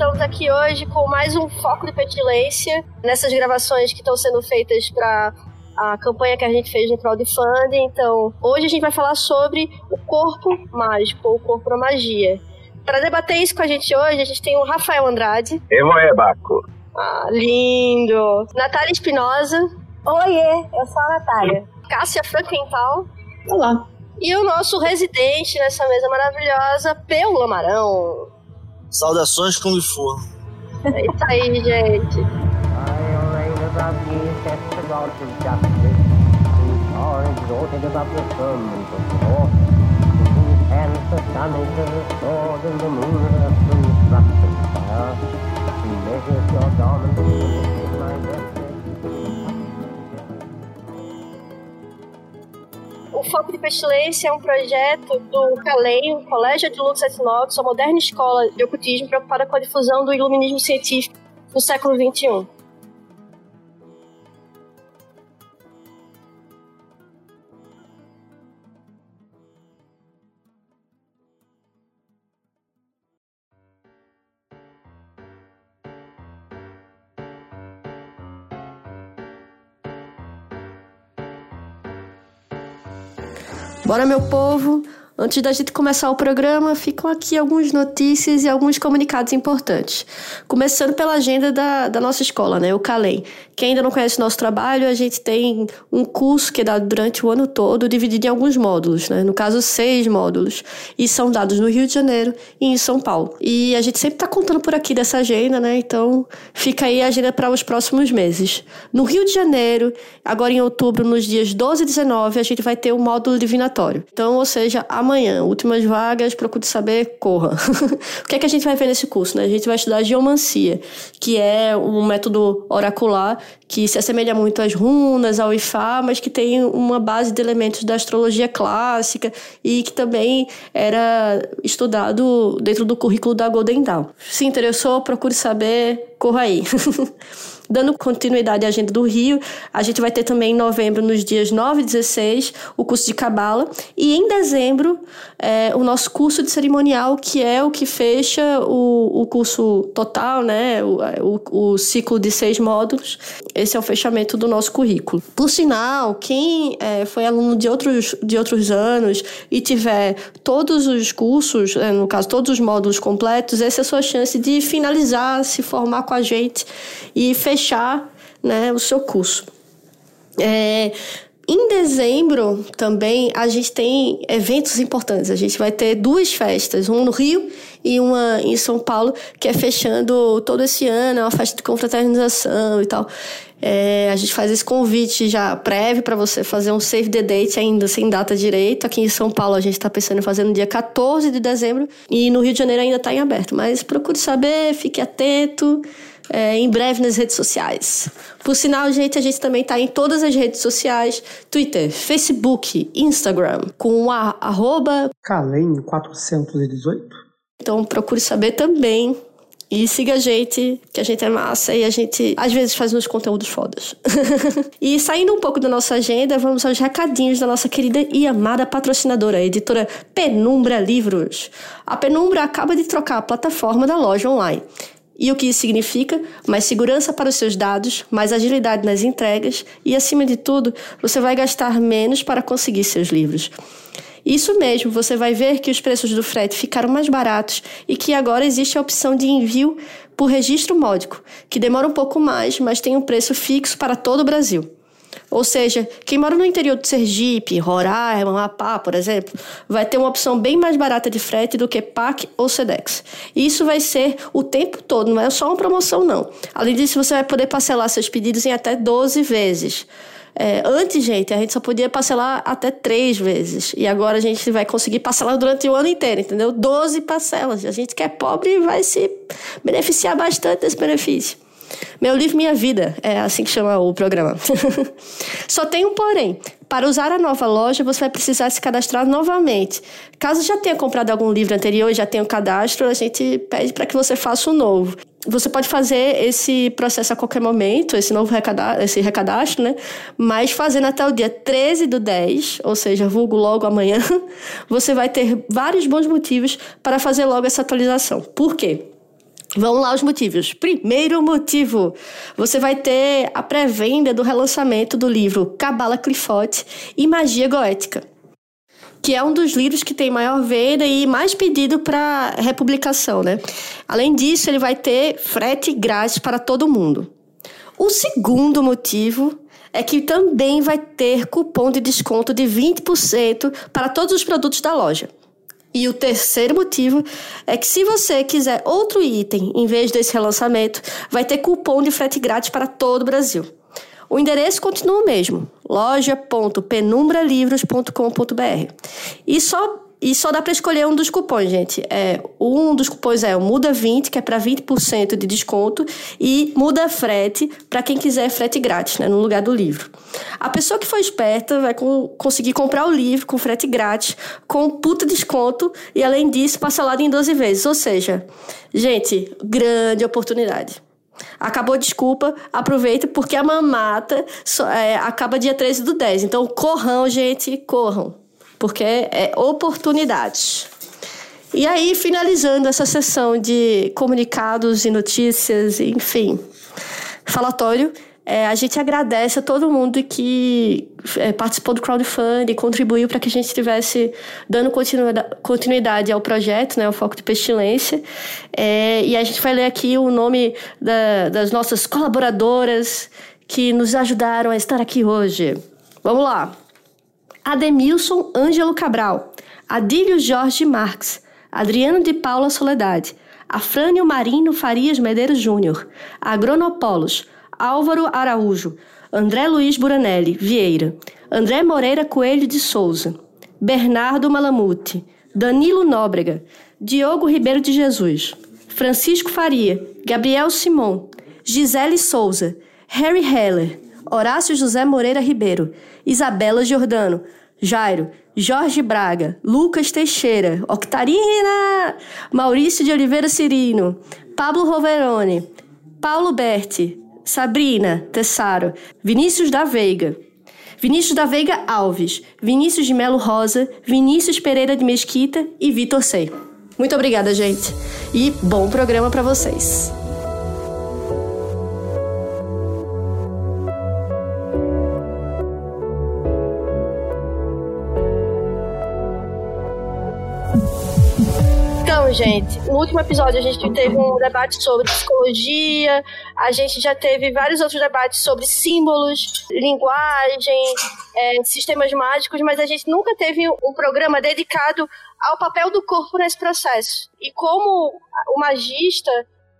Estamos aqui hoje com mais um foco de petilência nessas gravações que estão sendo feitas para a campanha que a gente fez no crowdfunding. Então, hoje a gente vai falar sobre o corpo mágico, ou o corpo da magia. Para debater isso com a gente hoje, a gente tem o Rafael Andrade. Eu é Baco. Ah, lindo! Natália Espinosa. Oiê, eu sou a Natália. Cássia Frankenthal. Olá. E o nosso residente nessa mesa maravilhosa, Peu Lamarão. Saudações Kung Fu. É isso aí, gente. O Foco de Pestilência é um projeto do CALEI, Colégio de Lux Etnox, uma moderna escola de ocultismo preocupada com a difusão do iluminismo científico no século XXI. Bora, meu povo! Antes da gente começar o programa, ficam aqui algumas notícias e alguns comunicados importantes. Começando pela agenda da, da nossa escola, né? O CALEM. Quem ainda não conhece o nosso trabalho, a gente tem um curso que é dado durante o ano todo, dividido em alguns módulos, né? No caso, seis módulos. E são dados no Rio de Janeiro e em São Paulo. E a gente sempre está contando por aqui dessa agenda, né? Então, fica aí a agenda para os próximos meses. No Rio de Janeiro, agora em outubro, nos dias 12 e 19, a gente vai ter o módulo divinatório. Então, ou seja, amanhã, últimas vagas, procure saber, corra. o que é que a gente vai ver nesse curso, né? A gente vai estudar geomancia, que é um método oracular que se assemelha muito às runas, ao Ifá, mas que tem uma base de elementos da astrologia clássica e que também era estudado dentro do currículo da Golden Dawn. Se interessou, procure saber, corra aí. Dando continuidade à agenda do Rio, a gente vai ter também em novembro, nos dias 9 e 16, o curso de Cabala. E em dezembro, é, o nosso curso de cerimonial, que é o que fecha o, o curso total, né? O, o, o ciclo de seis módulos. Esse é o fechamento do nosso currículo. Por sinal, quem é, foi aluno de outros, de outros anos e tiver todos os cursos, é, no caso, todos os módulos completos, essa é a sua chance de finalizar, se formar com a gente e fechar fechar né, o seu curso. É, em dezembro também a gente tem eventos importantes. A gente vai ter duas festas, uma no Rio e uma em São Paulo, que é fechando todo esse ano, é uma festa de confraternização e tal. É, a gente faz esse convite já prévio para você fazer um save the date ainda sem data direito. Aqui em São Paulo a gente está pensando em fazer no dia 14 de dezembro e no Rio de Janeiro ainda está em aberto. Mas procure saber, fique atento. É, em breve nas redes sociais. Por sinal, gente, a gente também está em todas as redes sociais: Twitter, Facebook, Instagram, com a arroba Calem 418. Então procure saber também. E siga a gente, que a gente é massa e a gente às vezes faz uns conteúdos fodas. e saindo um pouco da nossa agenda, vamos aos recadinhos da nossa querida e amada patrocinadora, a editora Penumbra Livros. A Penumbra acaba de trocar a plataforma da loja online. E o que isso significa? Mais segurança para os seus dados, mais agilidade nas entregas e, acima de tudo, você vai gastar menos para conseguir seus livros. Isso mesmo, você vai ver que os preços do frete ficaram mais baratos e que agora existe a opção de envio por registro módico, que demora um pouco mais, mas tem um preço fixo para todo o Brasil. Ou seja, quem mora no interior de Sergipe, Roraima, Amapá, por exemplo, vai ter uma opção bem mais barata de frete do que PAC ou SEDEX. E isso vai ser o tempo todo, não é só uma promoção, não. Além disso, você vai poder parcelar seus pedidos em até 12 vezes. É, antes, gente, a gente só podia parcelar até três vezes. E agora a gente vai conseguir parcelar durante o ano inteiro, entendeu? Doze parcelas. A gente que é pobre vai se beneficiar bastante desse benefício. Meu livro, minha vida, é assim que chama o programa. Só tem um porém. Para usar a nova loja, você vai precisar se cadastrar novamente. Caso já tenha comprado algum livro anterior e já tenha um cadastro, a gente pede para que você faça um novo. Você pode fazer esse processo a qualquer momento, esse novo recadastro, esse recadastro, né? Mas fazendo até o dia 13 do 10, ou seja, vulgo logo amanhã, você vai ter vários bons motivos para fazer logo essa atualização. Por quê? Vamos lá os motivos. Primeiro motivo, você vai ter a pré-venda do relançamento do livro Cabala Clifote e Magia Goética, que é um dos livros que tem maior venda e mais pedido para republicação, né? Além disso, ele vai ter frete grátis para todo mundo. O segundo motivo é que também vai ter cupom de desconto de 20% para todos os produtos da loja. E o terceiro motivo é que se você quiser outro item em vez desse relançamento, vai ter cupom de frete grátis para todo o Brasil. O endereço continua o mesmo: loja.penumbralivros.com.br. E só e só dá para escolher um dos cupons, gente. É, um dos cupons é o Muda 20, que é para 20% de desconto, e Muda Frete, para quem quiser frete grátis, né, no lugar do livro. A pessoa que for esperta vai com, conseguir comprar o livro com frete grátis, com puta desconto, e além disso, parcelado em 12 vezes. Ou seja, gente, grande oportunidade. Acabou, desculpa, aproveita, porque a mamata só, é, acaba dia 13 do 10. Então, corram, gente, corram porque é oportunidade. E aí, finalizando essa sessão de comunicados e notícias, enfim, falatório, é, a gente agradece a todo mundo que é, participou do crowdfunding, contribuiu para que a gente estivesse dando continuidade ao projeto, né, o Foco de Pestilência. É, e a gente vai ler aqui o nome da, das nossas colaboradoras que nos ajudaram a estar aqui hoje. Vamos lá! Ademilson Ângelo Cabral, Adílio Jorge Marques, Adriano de Paula Soledade, Afrânio Marino Farias Medeiros Júnior, Agronopolos, Álvaro Araújo, André Luiz Buranelli Vieira, André Moreira Coelho de Souza, Bernardo Malamute, Danilo Nóbrega, Diogo Ribeiro de Jesus, Francisco Faria, Gabriel Simon, Gisele Souza, Harry Heller, Horácio José Moreira Ribeiro, Isabela Giordano, Jairo, Jorge Braga, Lucas Teixeira, Octarina, Maurício de Oliveira Cirino, Pablo Roverone, Paulo Berti, Sabrina Tessaro, Vinícius da Veiga, Vinícius da Veiga Alves, Vinícius de Melo Rosa, Vinícius Pereira de Mesquita e Vitor Sei. Muito obrigada, gente, e bom programa para vocês. Gente, no último episódio a gente teve um debate sobre psicologia, a gente já teve vários outros debates sobre símbolos, linguagem, é, sistemas mágicos, mas a gente nunca teve um programa dedicado ao papel do corpo nesse processo e como o magista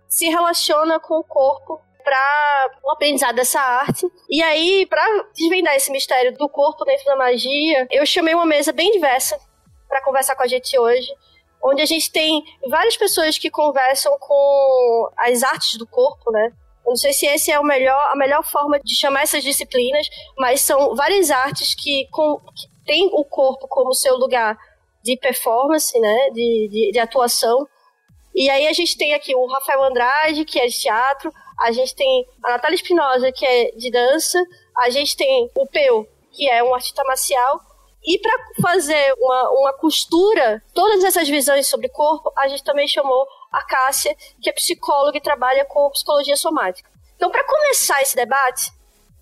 se relaciona com o corpo para o aprendizado dessa arte. E aí, para desvendar esse mistério do corpo dentro da magia, eu chamei uma mesa bem diversa para conversar com a gente hoje onde a gente tem várias pessoas que conversam com as artes do corpo, né? Eu não sei se esse é o melhor, a melhor forma de chamar essas disciplinas, mas são várias artes que, com, que têm o corpo como seu lugar de performance, né? De, de, de atuação. E aí a gente tem aqui o Rafael Andrade, que é de teatro, a gente tem a Natália Espinosa, que é de dança, a gente tem o Peu, que é um artista marcial, e para fazer uma, uma costura, todas essas visões sobre corpo, a gente também chamou a Cássia, que é psicóloga e trabalha com psicologia somática. Então, para começar esse debate,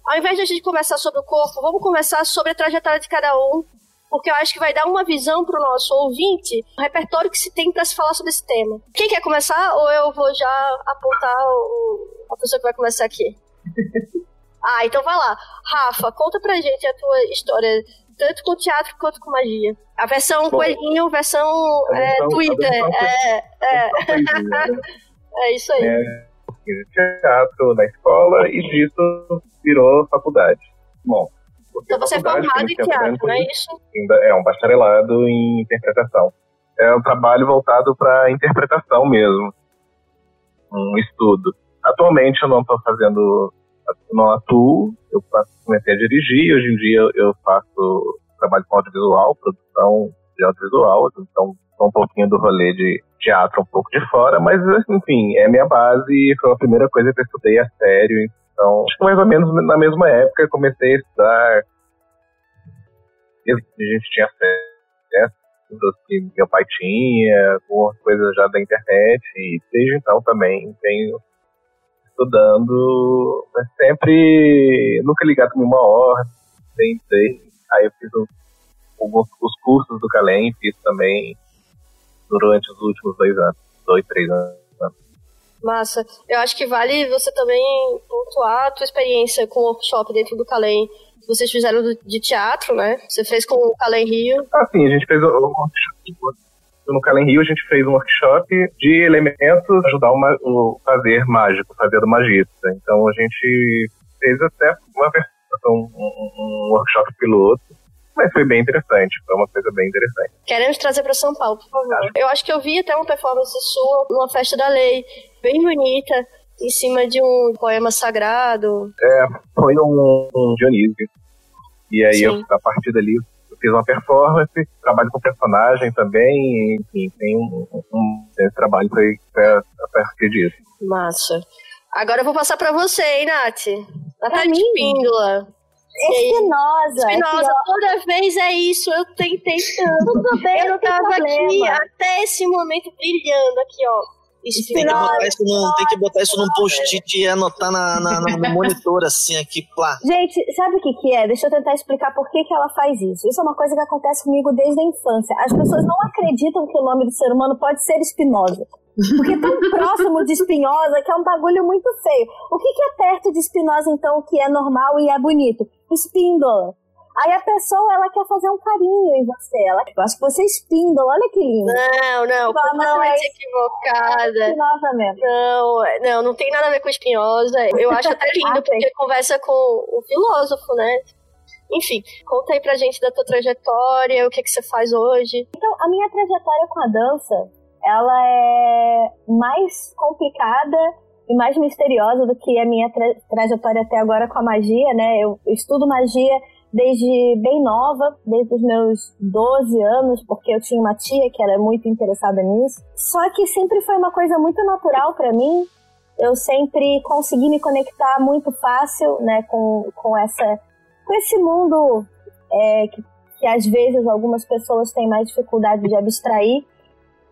ao invés de a gente conversar sobre o corpo, vamos conversar sobre a trajetória de cada um, porque eu acho que vai dar uma visão para o nosso ouvinte, o repertório que se tem para se falar sobre esse tema. Quem quer começar ou eu vou já apontar o, a pessoa que vai começar aqui? ah, então vai lá. Rafa, conta pra gente a tua história tanto com teatro quanto com magia. A versão Bom, coelhinho, versão é, Twitter. É, é. é isso aí. É, teatro na escola e disso virou faculdade. Bom, Então você é formado em teatro, não é isso? é um bacharelado em interpretação. É um trabalho voltado para interpretação mesmo, um estudo. Atualmente eu não estou fazendo, não atuo, eu comecei a dirigir, hoje em dia eu faço trabalho com audiovisual, produção de audiovisual, então um pouquinho do rolê de teatro um pouco de fora, mas enfim, é minha base e foi a primeira coisa que eu estudei a sério, então acho que mais ou menos na mesma época eu comecei a estudar. A gente tinha acesso que meu pai tinha, algumas coisas já da internet, e desde então também tenho estudando, mas sempre nunca ligado com uma ordem, sei. Aí eu fiz um- alguns os cursos do Calem, fiz também durante os últimos dois anos, dois, três anos. Massa. Eu acho que vale você também pontuar a tua experiência com o workshop dentro do Calem. Vocês fizeram de teatro, né? Você fez com o Calem Rio. Ah, sim, a gente fez um workshop. No Calem Rio, a gente fez um workshop de elementos ajudar o, o fazer mágico, fazer do magista. Então a gente fez até uma versão, um, um- workshop piloto, mas foi bem interessante, foi uma coisa bem interessante. Queremos trazer para São Paulo, por favor. Eu acho que eu vi até uma performance sua numa festa da lei, bem bonita, em cima de um poema sagrado. É, foi um, um Dionísio. E aí, eu, a partir dali, fiz uma performance, trabalho com personagem também, enfim, tem um, um esse trabalho foi a, a partir disso. Massa. Agora eu vou passar para você, hein, Nath? Natália mim? Espíndola. Espinosa. Espinosa, toda vez é isso, eu tentei tanto. Tudo bem, Eu tava aqui até esse momento brilhando aqui, ó. Tem que, botar isso num, tem que botar isso num post-it e anotar na, na- na- no monitor, assim, aqui, plá. Gente, sabe o que, que é? Deixa eu tentar explicar por que, que ela faz isso. Isso é uma coisa que acontece comigo desde a infância. As pessoas não acreditam que o nome do ser humano pode ser espinosa. Porque é tão próximo de espinhosa que é um bagulho muito feio. O que, que é perto de espinosa, então, que é normal e é bonito? Espíndola. Aí a pessoa, ela quer fazer um carinho em você. Ela eu acho que você é espíndola, olha que lindo. Não, não, não, completamente é- equivocada. Mesmo. Não, é- não, não tem nada a ver com espinhosa. Eu acho até lindo, Ah, porque conversa com o filósofo, né? Enfim, conta aí pra gente da tua trajetória, o que, que você faz hoje. Então, a minha trajetória com a dança, ela é mais complicada e mais misteriosa do que a minha tra- trajetória até agora com a magia, né? Eu estudo magia desde bem nova, desde os meus 12 anos, porque eu tinha uma tia que era muito interessada nisso. Só que sempre foi uma coisa muito natural para mim. Eu sempre consegui me conectar muito fácil, né, com, com essa com esse mundo é, que que às vezes algumas pessoas têm mais dificuldade de abstrair,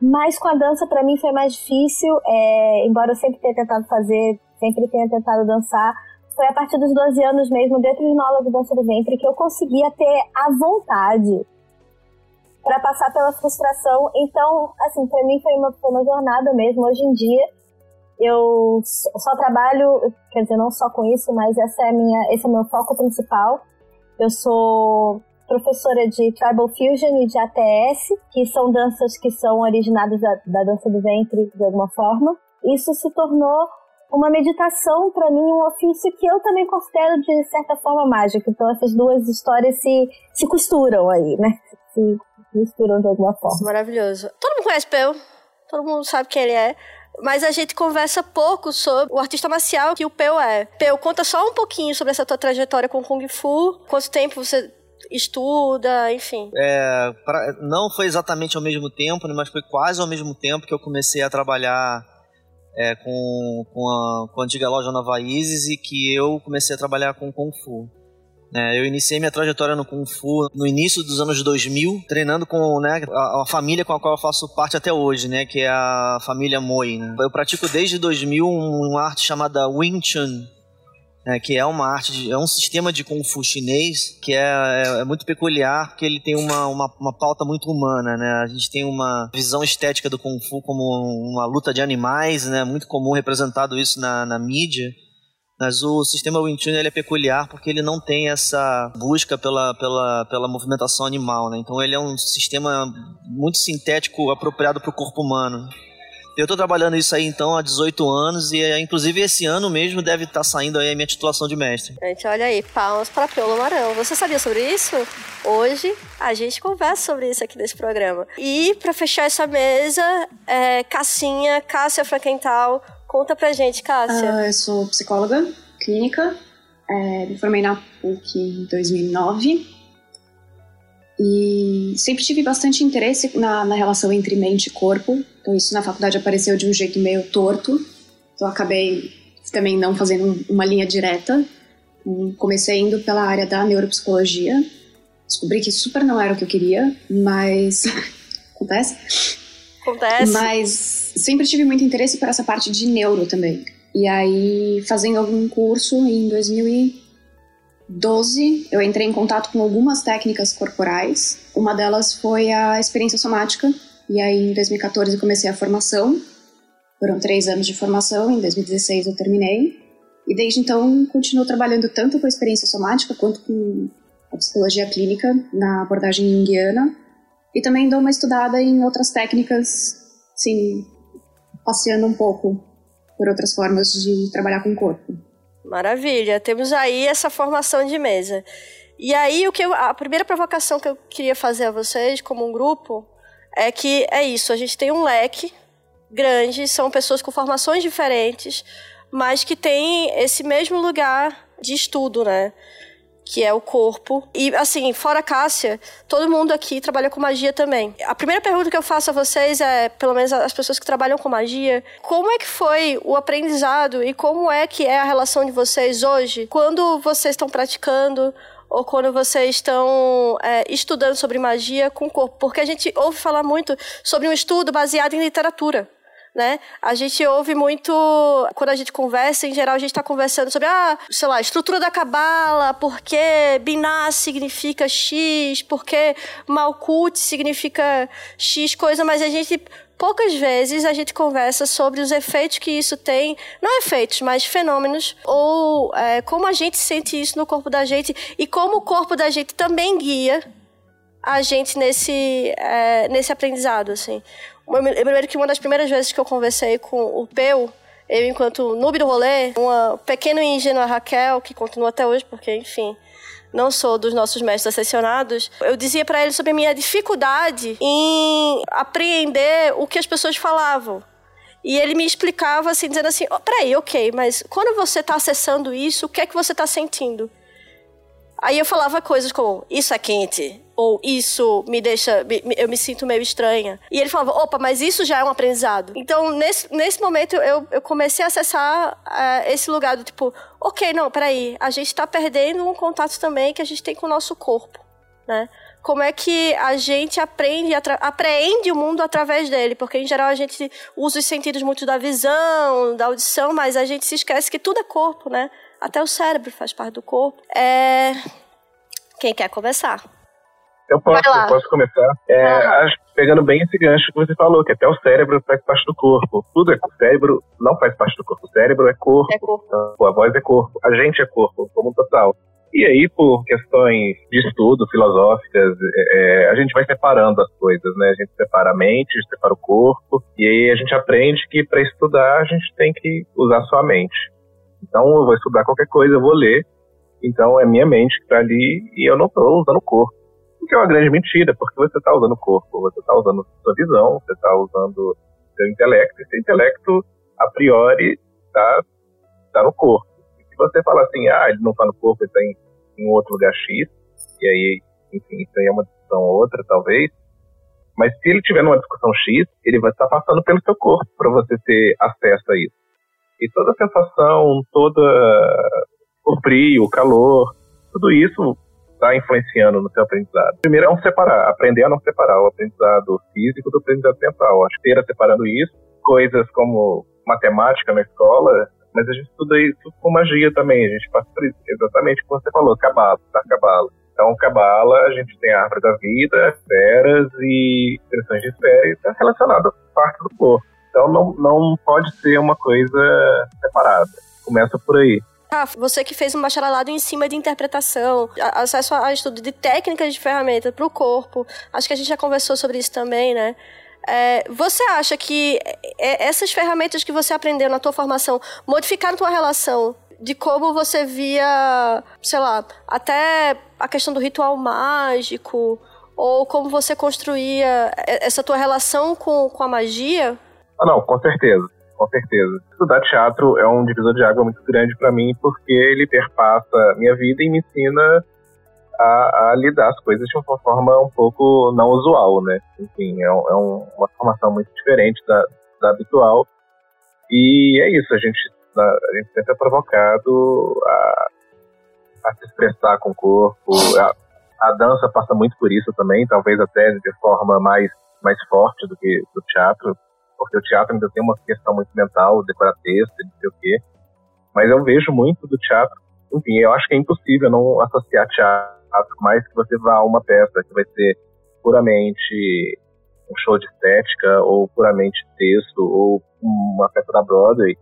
mas com a dança para mim foi mais difícil, é, embora eu sempre tenha tentado fazer, sempre tenha tentado dançar, foi a partir dos 12 anos mesmo, dentro de aula de dança do ventre, que eu conseguia ter a vontade para passar pela frustração. Então, assim, para mim foi uma, foi uma jornada mesmo. Hoje em dia, eu só trabalho, quer dizer, não só com isso, mas essa é minha, esse é o meu foco principal. Eu sou professora de Tribal Fusion e de ATS, que são danças que são originadas da, da dança do ventre de alguma forma. Isso se tornou uma meditação para mim, um ofício que eu também considero de certa forma mágico. Então essas duas histórias se, se costuram aí, né? Se misturam de alguma forma. Maravilhoso. Todo mundo conhece Peu, todo mundo sabe quem ele é. Mas a gente conversa pouco sobre o artista marcial que o Peu é. Peu, conta só um pouquinho sobre essa tua trajetória com Kung Fu. Quanto tempo você estuda, enfim. É, pra- não foi exatamente ao mesmo tempo, né, mas foi quase ao mesmo tempo que eu comecei a trabalhar é, com, com, a, com a antiga loja Nova Isis e que eu comecei a trabalhar com Kung Fu. É, eu iniciei minha trajetória no Kung Fu no início dos anos 2000, treinando com né, a, a família com a qual eu faço parte até hoje, né, que é a família Moi. Né. Eu pratico desde 2000 um- uma arte chamada Wing Chun, né, que é uma arte, de- é um sistema de Kung Fu chinês que é, é, é muito peculiar, porque ele tem uma, uma, uma pauta muito humana, né? A gente tem uma visão estética do Kung Fu como uma luta de animais, né? Muito comum representado isso na, na mídia. Mas o sistema Wing Chun ele é peculiar porque ele não tem essa busca pela, pela, pela movimentação animal, né? Então ele é um sistema muito sintético apropriado para o corpo humano. Eu estou trabalhando isso aí então há 18 anos e é, inclusive esse ano mesmo deve estar tá saindo aí a minha titulação de mestre. Gente, olha aí, palmas para Piolo Marão. Você sabia sobre isso? Hoje a gente conversa sobre isso aqui nesse programa. E para fechar essa mesa, é, Cassinha, Cássia Frankenthal, conta pra gente, Cássia. Uh, eu sou psicóloga clínica, é, me formei na PUC em 2009 e sempre tive bastante interesse na, na relação entre mente e corpo. Então, isso na faculdade apareceu de um jeito meio torto. Então, acabei também não fazendo uma linha direta. Comecei indo pela área da neuropsicologia. Descobri que super não era o que eu queria, mas. Acontece? Acontece. Mas sempre tive muito interesse por essa parte de neuro também. E aí, fazendo algum curso em 2000 e 12, eu entrei em contato com algumas técnicas corporais. Uma delas foi a experiência somática. E aí, em 2014, comecei a formação. Foram três anos de formação. Em 2016, eu terminei. E desde então, continuo trabalhando tanto com a experiência somática quanto com a psicologia clínica na abordagem junguiana. E também dou uma estudada em outras técnicas, sim, passeando um pouco por outras formas de trabalhar com o corpo. Maravilha, temos aí essa formação de mesa. E aí o que eu, a primeira provocação que eu queria fazer a vocês como um grupo é que é isso, a gente tem um leque grande, são pessoas com formações diferentes, mas que têm esse mesmo lugar de estudo, né? que é o corpo. E, assim, fora Cássia, todo mundo aqui trabalha com magia também. A primeira pergunta que eu faço a vocês é, pelo menos as pessoas que trabalham com magia, como é que foi o aprendizado e como é que é a relação de vocês hoje, quando vocês estão praticando ou quando vocês estão é, estudando sobre magia com o corpo? Porque a gente ouve falar muito sobre um estudo baseado em literatura né? A gente ouve muito, quando a gente conversa, em geral a gente está conversando sobre, ah, sei lá, estrutura da cabala, porque Binah significa X, porque Malkut significa X coisa, mas a gente poucas vezes a gente conversa sobre os efeitos que isso tem, não efeitos, mas fenômenos, ou é, como a gente sente isso no corpo da gente e como o corpo da gente também guia a gente nesse, é, nesse aprendizado, assim. Eu me lembro que uma das primeiras vezes que eu conversei com o Peu, eu enquanto noob do rolê, uma pequena e ingênua Raquel, que continua até hoje, porque, enfim, não sou dos nossos mestres ascensionados, eu dizia para ele sobre a minha dificuldade em apreender o que as pessoas falavam. E ele me explicava assim, dizendo assim: oh, peraí, ok, mas quando você está acessando isso, o que é que você está sentindo? Aí eu falava coisas como: isso é quente, ou isso me deixa, eu me sinto meio estranha. E ele falava, opa, mas isso já é um aprendizado. Então, nesse, nesse momento, eu, eu comecei a acessar uh, esse lugar do tipo, ok, não, peraí, a gente tá perdendo um contato também que a gente tem com o nosso corpo, né? Como é que a gente aprende, apreende o mundo através dele? Porque, em geral, a gente usa os sentidos muito da visão, da audição, mas a gente se esquece que tudo é corpo, né? Até o cérebro faz parte do corpo. É... Quem quer conversar? Eu posso, eu posso começar. É, acho, pegando bem esse gancho que você falou, que até o cérebro faz parte do corpo. Tudo é o cérebro, não faz parte do corpo. O cérebro é corpo, é corpo. Então, a voz é corpo, a gente é corpo, como total. E aí, por questões de estudo, filosóficas, é, é a gente vai separando as coisas, né? A gente separa a mente, a gente separa o corpo, e aí a gente aprende que para estudar a gente tem que usar sua mente. Então, eu vou estudar qualquer coisa, eu vou ler, então é minha mente que está ali e eu não estou usando o corpo. O que é uma grande mentira, porque você está usando o corpo, você está usando sua visão, você está usando seu intelecto, e seu intelecto, a priori, está tá no corpo. E se você fala assim, ah, ele não está no corpo, ele está em, em outro lugar X, e aí, enfim, isso aí é uma discussão outra, talvez, mas se ele tiver numa discussão X, ele vai estar passando pelo seu corpo para você ter acesso a isso. E toda a sensação, toda o frio, o calor, tudo isso está influenciando no seu aprendizado. Primeiro é um separar, aprender a não separar o aprendizado físico do aprendizado mental. Acho que separando isso, coisas como matemática na escola, mas a gente estuda isso com magia também. A gente passa por isso, exatamente como você falou, cabala, tá? Cabala. Então, cabala, a gente tem a árvore da vida, esferas e expressões de esfera, e está relacionado a parte do corpo. Então, não, não pode ser uma coisa separada. Começa por aí. Ah, você que fez um bacharelado em cima de interpretação, acesso a estudo de técnicas de ferramenta para o corpo. Acho que a gente já conversou sobre isso também, né? É, você acha que é, essas ferramentas que você aprendeu na tua formação modificaram tua relação de como você via, sei lá, até a questão do ritual mágico, ou como você construía essa tua relação com, com a magia? Ah, não, com certeza, com certeza. Estudar teatro é um divisor de água muito grande para mim, porque ele perpassa minha vida e me ensina a, a, lidar as coisas de uma forma um pouco não usual, né? Enfim, é, é um, uma formação muito diferente da, da habitual. E é isso, a gente, a gente sempre é provocado a, a se expressar com o corpo. A, a, dança passa muito por isso também, talvez até de forma mais, mais forte do que o teatro, porque o teatro ainda tem uma questão muito mental, decorar texto, não sei o quê. Mas eu vejo muito do teatro enfim, eu acho que é impossível não associar teatro mais que você vá a uma peça que vai ser puramente um show de estética ou puramente texto ou uma peça da Broadway,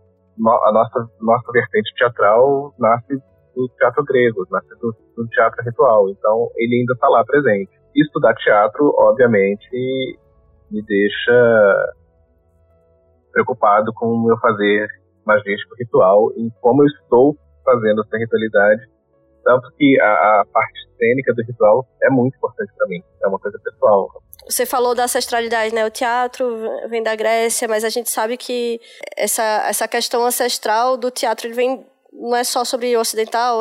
a nossa nossa vertente teatral nasce do teatro grego, nasce do, do teatro ritual, então ele ainda está lá presente. Estudar teatro, obviamente, me deixa preocupado com o meu fazer magístico ritual, em como eu estou fazendo essa ritualidade tanto que a, a parte cênica do ritual é muito importante para mim. É uma coisa pessoal. Você falou da ancestralidade, né? O teatro vem da Grécia, mas a gente sabe que essa, essa questão ancestral do teatro vem não é só sobre o ocidental,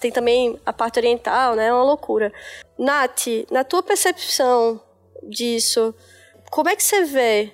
tem também a parte oriental, né? É uma loucura. Nath, na tua percepção disso, como é que você vê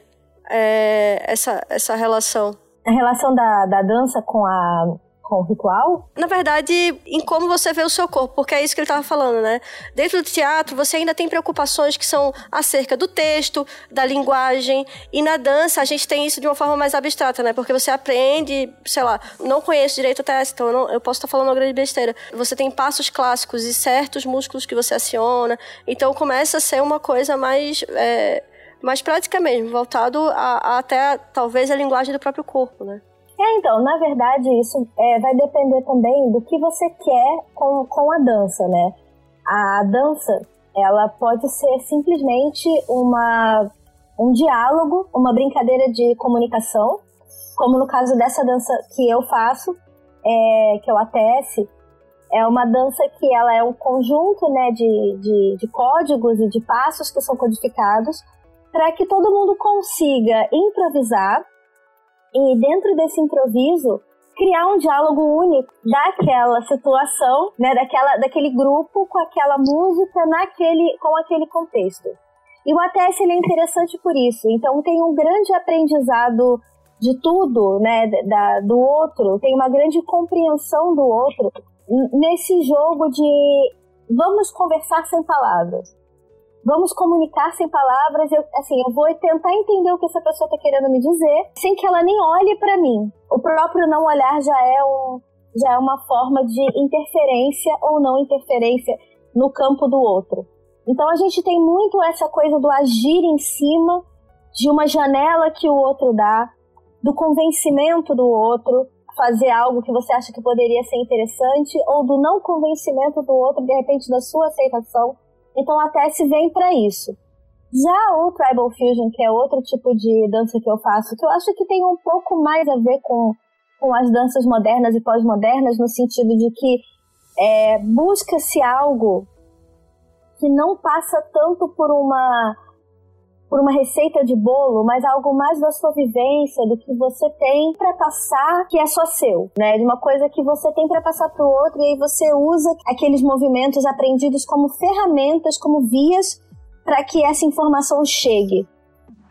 é, essa, essa relação? A relação da, da dança com a com o ritual? Na verdade, em como você vê o seu corpo, porque é isso que ele estava falando, né? Dentro do teatro, você ainda tem preocupações que são acerca do texto, da linguagem, e na dança a gente tem isso de uma forma mais abstrata, né? Porque você aprende, sei lá, não conheço direito o teste, então eu, não, eu posso estar falando uma grande besteira. Você tem passos clássicos e certos músculos que você aciona, então começa a ser uma coisa mais. É, mais prática mesmo, voltado a, a até talvez a linguagem do próprio corpo, né? É, então, na verdade, isso é, vai depender também do que você quer com, com a dança, né? A dança, ela pode ser simplesmente uma, um diálogo, uma brincadeira de comunicação, como no caso dessa dança que eu faço, é, que o ATS, é uma dança que ela é um conjunto né, de, de, de códigos e de passos que são codificados para que todo mundo consiga improvisar e dentro desse improviso criar um diálogo único daquela situação, né, daquela, daquele grupo com aquela música naquele, com aquele contexto. E o ATS ele é interessante por isso. Então tem um grande aprendizado de tudo, né, da, do outro, tem uma grande compreensão do outro nesse jogo de vamos conversar sem palavras vamos comunicar sem palavras. Eu, assim, eu vou tentar entender o que essa pessoa está querendo me dizer, sem que ela nem olhe para mim. O próprio não olhar já é um, já é uma forma de interferência ou não interferência no campo do outro. Então a gente tem muito essa coisa do agir em cima de uma janela que o outro dá, do convencimento do outro, fazer algo que você acha que poderia ser interessante, ou do não convencimento do outro, de repente da sua aceitação. Então a TS vem para isso. Já o Tribal Fusion, que é outro tipo de dança que eu faço, que eu acho que tem um pouco mais a ver com, com as danças modernas e pós-modernas, no sentido de que é, busca-se algo que não passa tanto por uma por uma receita de bolo, mas algo mais da sua vivência, do que você tem para passar, que é só seu, né? De uma coisa que você tem para passar para o outro e aí você usa aqueles movimentos aprendidos como ferramentas, como vias para que essa informação chegue.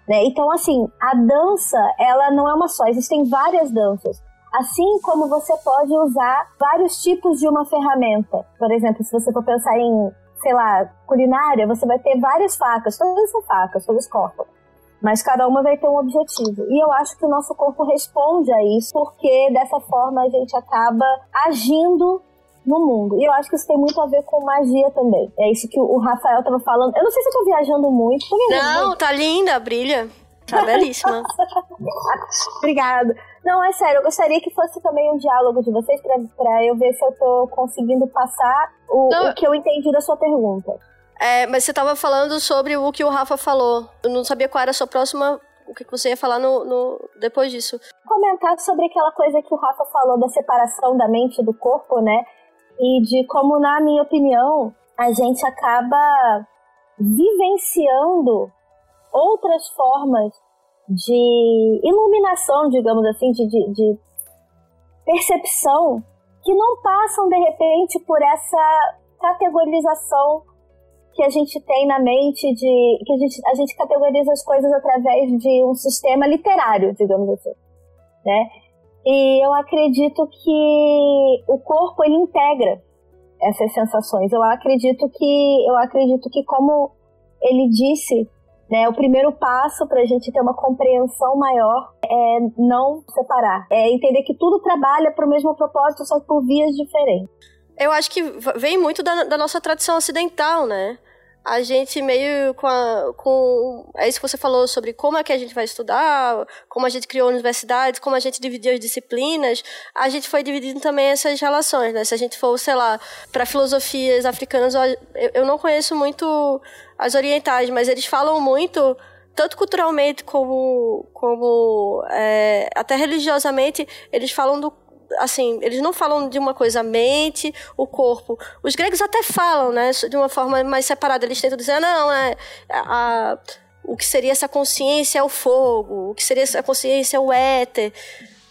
Né? Então, assim, a dança, ela não é uma só, existem várias danças. Assim como você pode usar vários tipos de uma ferramenta. Por exemplo, se você for pensar em sei lá, culinária, você vai ter várias facas, todas são facas, todos cortam. Mas cada uma vai ter um objetivo. E eu acho que o nosso corpo responde a isso, porque dessa forma a gente acaba agindo no mundo. E eu acho que isso tem muito a ver com magia também. É isso que o Rafael estava falando. Eu não sei se eu tô viajando muito. Tô não, muito. tá linda, brilha. Tá belíssima. Obrigada. Não, é sério, eu gostaria que fosse também um diálogo de vocês pra, pra eu ver se eu tô conseguindo passar o, o que eu entendi da sua pergunta. É, mas você estava falando sobre o que o Rafa falou. Eu não sabia qual era a sua próxima. O que você ia falar no, no depois disso? Comentar sobre aquela coisa que o Rafa falou da separação da mente do corpo, né? E de como, na minha opinião, a gente acaba vivenciando outras formas de iluminação, digamos assim, de, de, de percepção que não passam de repente por essa categorização que a gente tem na mente de que a gente, a gente categoriza as coisas através de um sistema literário, digamos assim, né? E eu acredito que o corpo ele integra essas sensações. Eu acredito que eu acredito que como ele disse, né, o primeiro passo para a gente ter uma compreensão maior é não separar, é entender que tudo trabalha para o mesmo propósito, só por vias diferentes. Eu acho que vem muito da, da nossa tradição ocidental, né? A gente meio com, a, com. É isso que você falou sobre como é que a gente vai estudar, como a gente criou universidades, como a gente dividiu as disciplinas. A gente foi dividindo também essas relações, né? Se a gente for, sei lá, para filosofias africanas, eu, eu não conheço muito as orientais, mas eles falam muito tanto culturalmente como, como é, até religiosamente, eles falam do assim, eles não falam de uma coisa a mente, o corpo. Os gregos até falam, né, de uma forma mais separada. Eles tentam dizer, não, é a, o que seria essa consciência é o fogo, o que seria essa consciência é o éter.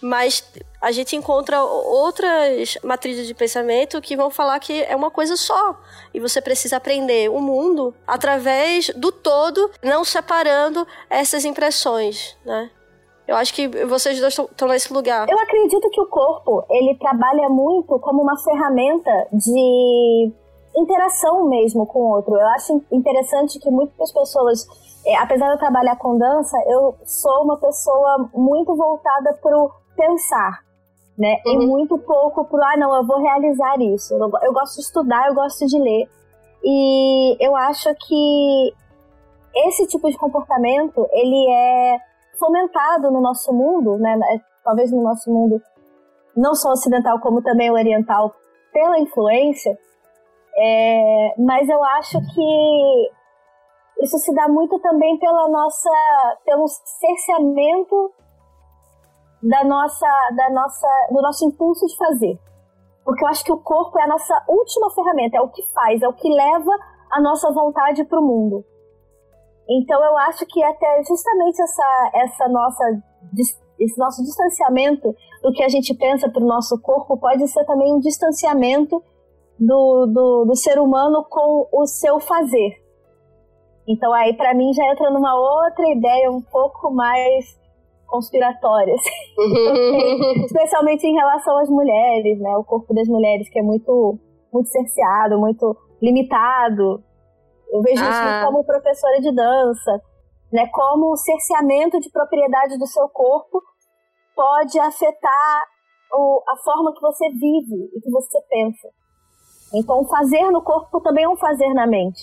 Mas a gente encontra outras matrizes de pensamento que vão falar que é uma coisa só. E você precisa aprender o mundo através do todo, não separando essas impressões, né? Eu acho que vocês dois estão nesse lugar. Eu acredito que o corpo, ele trabalha muito como uma ferramenta de interação mesmo com o outro. Eu acho interessante que muitas pessoas, é, apesar de eu trabalhar com dança, eu sou uma pessoa muito voltada para o pensar, né? Uhum. E muito pouco para, ah, não, eu vou realizar isso. Eu, eu gosto de estudar, eu gosto de ler. E eu acho que esse tipo de comportamento, ele é fomentado no nosso mundo, né, talvez no nosso mundo não só ocidental como também oriental, pela influência, é, mas eu acho que isso se dá muito também pela nossa, pelo cerceamento da nossa, da nossa, do nosso impulso de fazer. Porque eu acho que o corpo é a nossa última ferramenta, é o que faz, é o que leva a nossa vontade para o mundo. Então eu acho que até justamente essa, essa nossa, esse nosso distanciamento do que a gente pensa para o nosso corpo pode ser também um distanciamento do, do, do ser humano com o seu fazer. Então aí para mim já entra numa outra ideia um pouco mais conspiratória, assim. especialmente em relação às mulheres, né? O corpo das mulheres que é muito muito cerceado, muito limitado. Eu vejo ah. isso como professora de dança, né? Como o cerceamento de propriedade do seu corpo pode afetar o, a forma que você vive e que você pensa. Então, fazer no corpo também é um fazer na mente.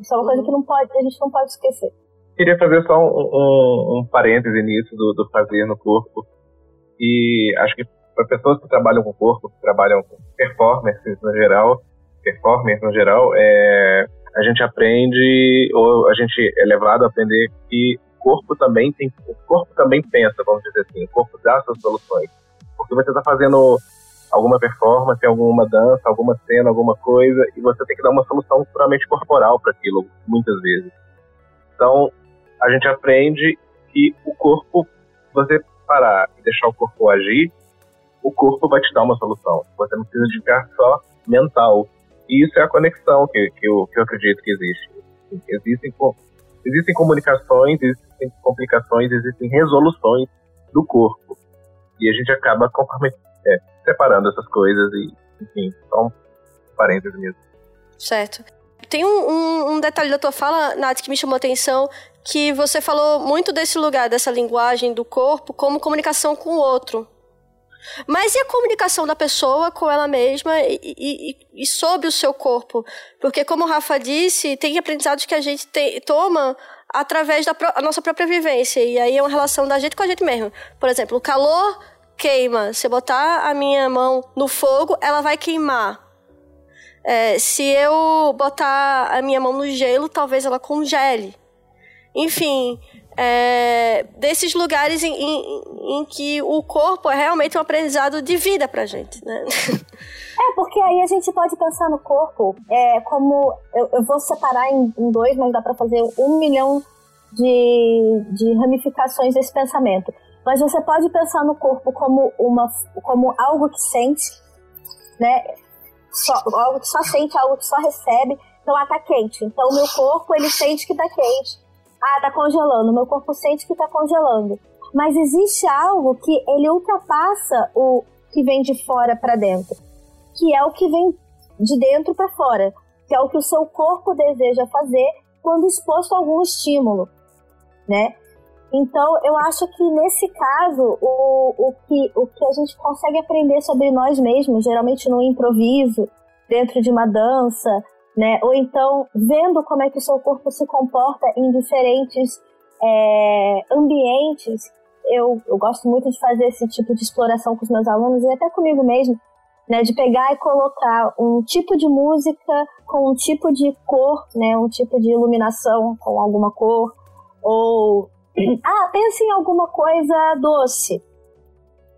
Isso é uma coisa que não pode, a gente não pode esquecer. Queria fazer só um, um, um parêntese nisso do, do fazer no corpo. E acho que para pessoas que trabalham com o corpo, que trabalham com performances no geral, performance no geral, é, a gente aprende, ou a gente é levado a aprender que o corpo também tem, o corpo também pensa, vamos dizer assim, o corpo dá suas soluções. Porque você está fazendo alguma performance, alguma dança, alguma cena, alguma coisa, e você tem que dar uma solução puramente corporal para aquilo, muitas vezes. Então, a gente aprende que o corpo, você parar e deixar o corpo agir, o corpo vai te dar uma solução. Você não precisa ficar só mental. E isso é a conexão que, que, eu, que eu acredito que existe. Existem, existem comunicações, existem complicações, existem resoluções do corpo. E a gente acaba é, separando essas coisas e, enfim, um parênteses mesmo. Certo. Tem um, um, um, detalhe da tua fala, Nath, que me chamou a atenção, que você falou muito desse lugar, dessa linguagem do corpo, como comunicação com o outro. Mas e a comunicação da pessoa com ela mesma e, e, e sobre o seu corpo? Porque, como o Rafa disse, tem aprendizados que a gente te, toma através da pro, nossa própria vivência. E aí é uma relação da gente com a gente mesmo. Por exemplo, o calor queima. Se eu botar a minha mão no fogo, ela vai queimar. É, se eu botar a minha mão no gelo, talvez ela congele. Enfim, é, desses lugares em, em, em, que o corpo é realmente um aprendizado de vida pra gente, né? É, porque aí a gente pode pensar no corpo é, como. Eu, eu vou separar em, em, dois, mas dá pra fazer um milhão de, de ramificações desse pensamento. Mas você pode pensar no corpo como, uma, como algo que sente, né? Só, algo que só sente, algo que só recebe. Então, ah, tá quente. Então, o meu corpo, ele sente que tá quente ah, tá congelando. Meu corpo sente que tá congelando. Mas existe algo que ele ultrapassa o que vem de fora para dentro, que é o que vem de dentro para fora, que é o que o seu corpo deseja fazer quando exposto a algum estímulo, né? Então, eu acho que nesse caso, o, o, que, o que a gente consegue aprender sobre nós mesmos, geralmente no improviso, dentro de uma dança, né? Ou então vendo como é que o seu corpo se comporta em diferentes é, ambientes. Eu, eu gosto muito de fazer esse tipo de exploração com os meus alunos e até comigo mesmo, né? De pegar e colocar um tipo de música com um tipo de cor, né? Um tipo de iluminação com alguma cor ou ah, pense em alguma coisa doce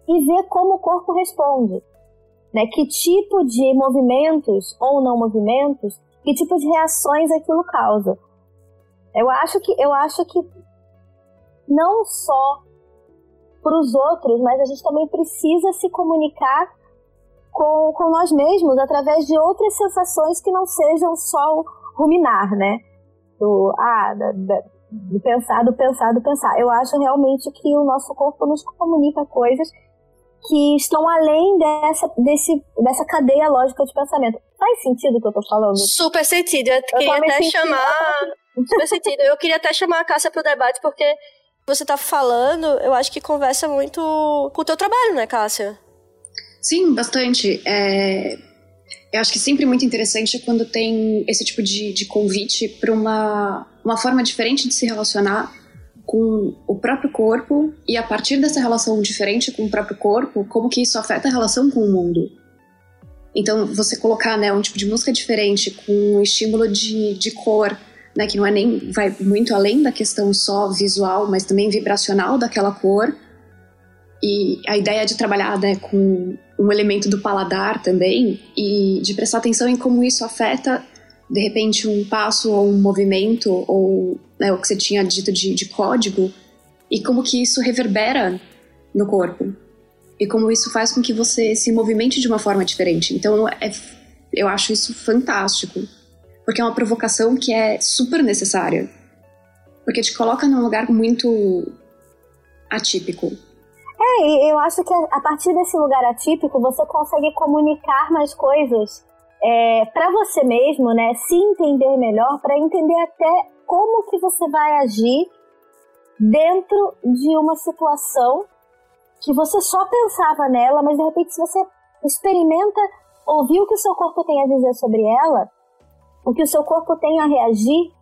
e ver como o corpo responde né? Que tipo de movimentos ou não movimentos, que tipo de reações aquilo causa. Eu acho que eu acho que não só para os outros, mas a gente também precisa se comunicar com, com nós mesmos através de outras sensações que não sejam só o ruminar, né? Do, ah, da, da, do pensar, do pensar, do pensar. Eu acho realmente que o nosso corpo nos comunica coisas que estão além dessa, desse, dessa cadeia lógica de pensamento. Faz sentido o que eu tô falando? Super sentido. Eu, eu queria até chamar. Super sentido. Eu queria até chamar a Cássia pro debate, porque você tá falando, eu acho que conversa muito com o teu trabalho, né, Cássia? Sim, bastante. É... Eu acho que sempre muito interessante quando tem esse tipo de, de convite para uma, uma forma diferente de se relacionar com o próprio corpo e a partir dessa relação diferente com o próprio corpo, como que isso afeta a relação com o mundo. Então, você colocar né, um tipo de música diferente, com um estímulo de, de cor, né, que não é nem vai muito além da questão só visual, mas também vibracional daquela cor. E a ideia de trabalhar né, com um elemento do paladar também e de prestar atenção em como isso afeta de repente um passo ou um movimento ou né, o que você tinha dito de, de código e como que isso reverbera no corpo e como isso faz com que você se movimente de uma forma diferente. Então, é, eu acho isso fantástico, porque é uma provocação que é super necessária, porque te coloca num lugar muito atípico. É, eu acho que a partir desse lugar atípico você consegue comunicar mais coisas é, para você mesmo, né, se entender melhor, para entender até como que você vai agir dentro de uma situação que você só pensava nela, mas de repente se você experimenta ouvir o que o seu corpo tem a dizer sobre ela, o que o seu corpo tem a reagir,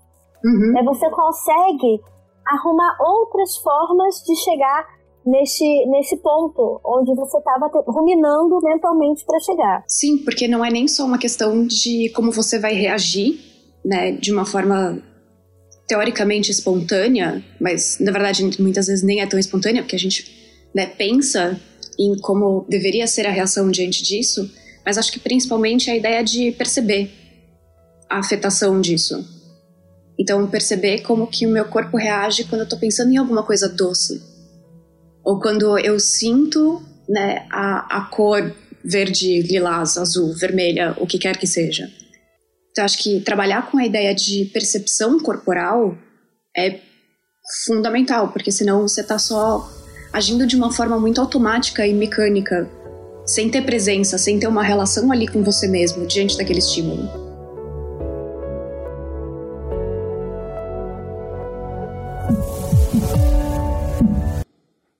uhum. né, você consegue arrumar outras formas de chegar nesse, nesse ponto onde você estava ruminando mentalmente para chegar. Sim, porque não é nem só uma questão de como você vai reagir, né, de uma forma teoricamente espontânea, mas na verdade muitas vezes nem é tão espontânea, porque a gente né, pensa em como deveria ser a reação diante disso, mas acho que principalmente a ideia de perceber a afetação disso. Então, perceber como que o meu corpo reage quando eu estou pensando em alguma coisa doce ou quando eu sinto né, a, a cor verde, lilás, azul, vermelha, o que quer que seja. Então, acho que trabalhar com a ideia de percepção corporal é fundamental, porque senão você está só agindo de uma forma muito automática e mecânica, sem ter presença, sem ter uma relação ali com você mesmo diante daquele estímulo.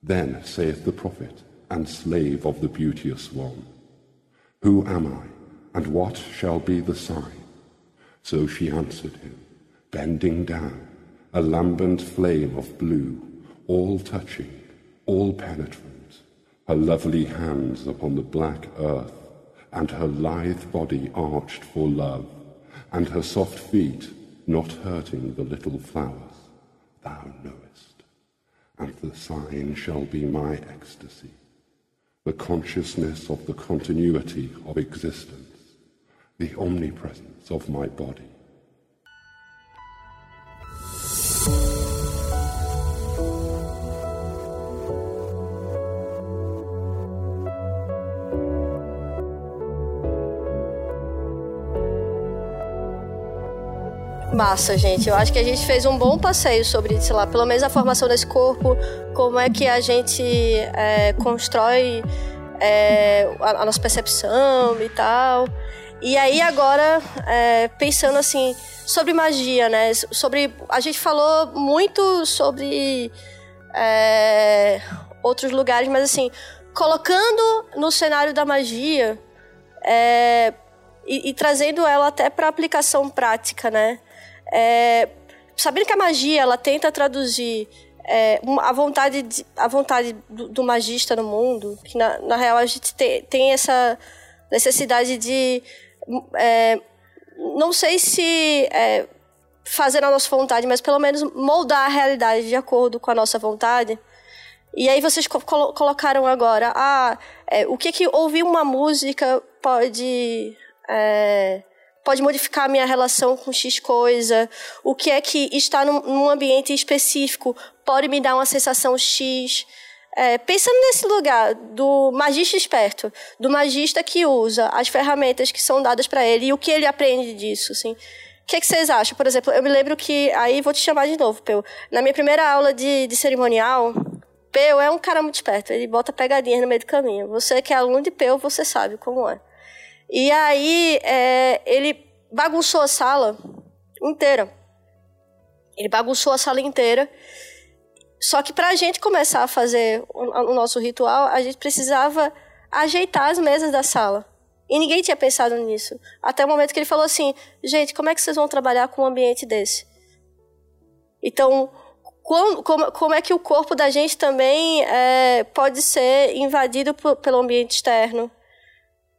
Then saith the prophet and slave of the beauteous one, Who am I, and what shall be the sign? So she answered him, bending down, a lambent flame of blue, all touching, all penetrant, her lovely hands upon the black earth, and her lithe body arched for love, and her soft feet not hurting the little flowers, thou knowest. And the sign shall be my ecstasy, the consciousness of the continuity of existence, the omnipresence of my body. Massa, gente. Eu acho que a gente fez um bom passeio sobre, sei lá, pelo menos a formação desse corpo, como é que a gente é, constrói é, a, a, nossa percepção e tal. E aí agora, é, pensando assim, sobre magia, né? Sobre. A gente falou muito sobre é, outros lugares, mas assim, colocando no cenário da magia é, e, e trazendo ela até para aplicação prática, né? É, sabendo que a magia ela tenta traduzir é, a vontade, de, a vontade do, do, magista no mundo, que na, na real a gente tem, tem essa necessidade de. É, não sei se é, fazer a nossa vontade, mas pelo menos moldar a realidade de acordo com a nossa vontade. E aí vocês co colocaram agora, ah, é, o que que ouvir uma música pode é, pode modificar a minha relação com X coisa, o que é que estar num, num ambiente específico pode me dar uma sensação X. É, pensando nesse lugar do magista esperto, do magista que usa as ferramentas que são dadas para ele e o que ele aprende disso, assim. O que, é que vocês acham? Por exemplo, eu me lembro que. Aí vou te chamar de novo, Peu. Na minha primeira aula de, de cerimonial, Peu é um cara muito esperto. Ele bota pegadinhas no meio do caminho. Você que é aluno de Peu, você sabe como é. E aí é, ele bagunçou a sala inteira. Ele bagunçou a sala inteira. Só que para a gente começar a fazer o, nosso ritual, a gente precisava ajeitar as mesas da sala. E ninguém tinha pensado nisso. Até o momento que ele falou assim: gente, como é que vocês vão trabalhar com um ambiente desse? Então, como, como, como é que o corpo da gente também é, pode ser invadido por, pelo ambiente externo?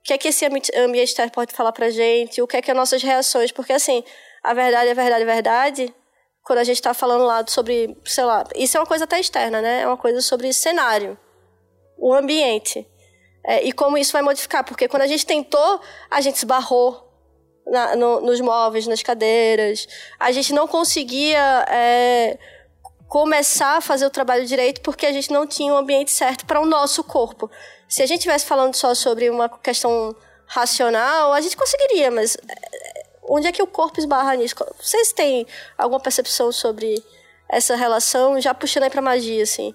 O que é que esse ambiente pode falar pra gente, o que é que as nossas reações, porque assim, a verdade é verdade, é verdade, quando a gente está falando lá sobre, sei lá, isso é uma coisa até externa, né? É uma coisa sobre cenário, o ambiente. É, e como isso vai modificar, porque quando a gente tentou, a gente esbarrou na, no, nos móveis, nas cadeiras, a gente não conseguia é, começar a fazer o trabalho direito porque a gente não tinha o ambiente certo para o nosso corpo. Se a gente estivesse falando só sobre uma questão racional, a gente conseguiria, mas eh, onde é que o corpo esbarra nisso? Vocês têm alguma percepção sobre essa relação? Já puxando aí para magia, assim.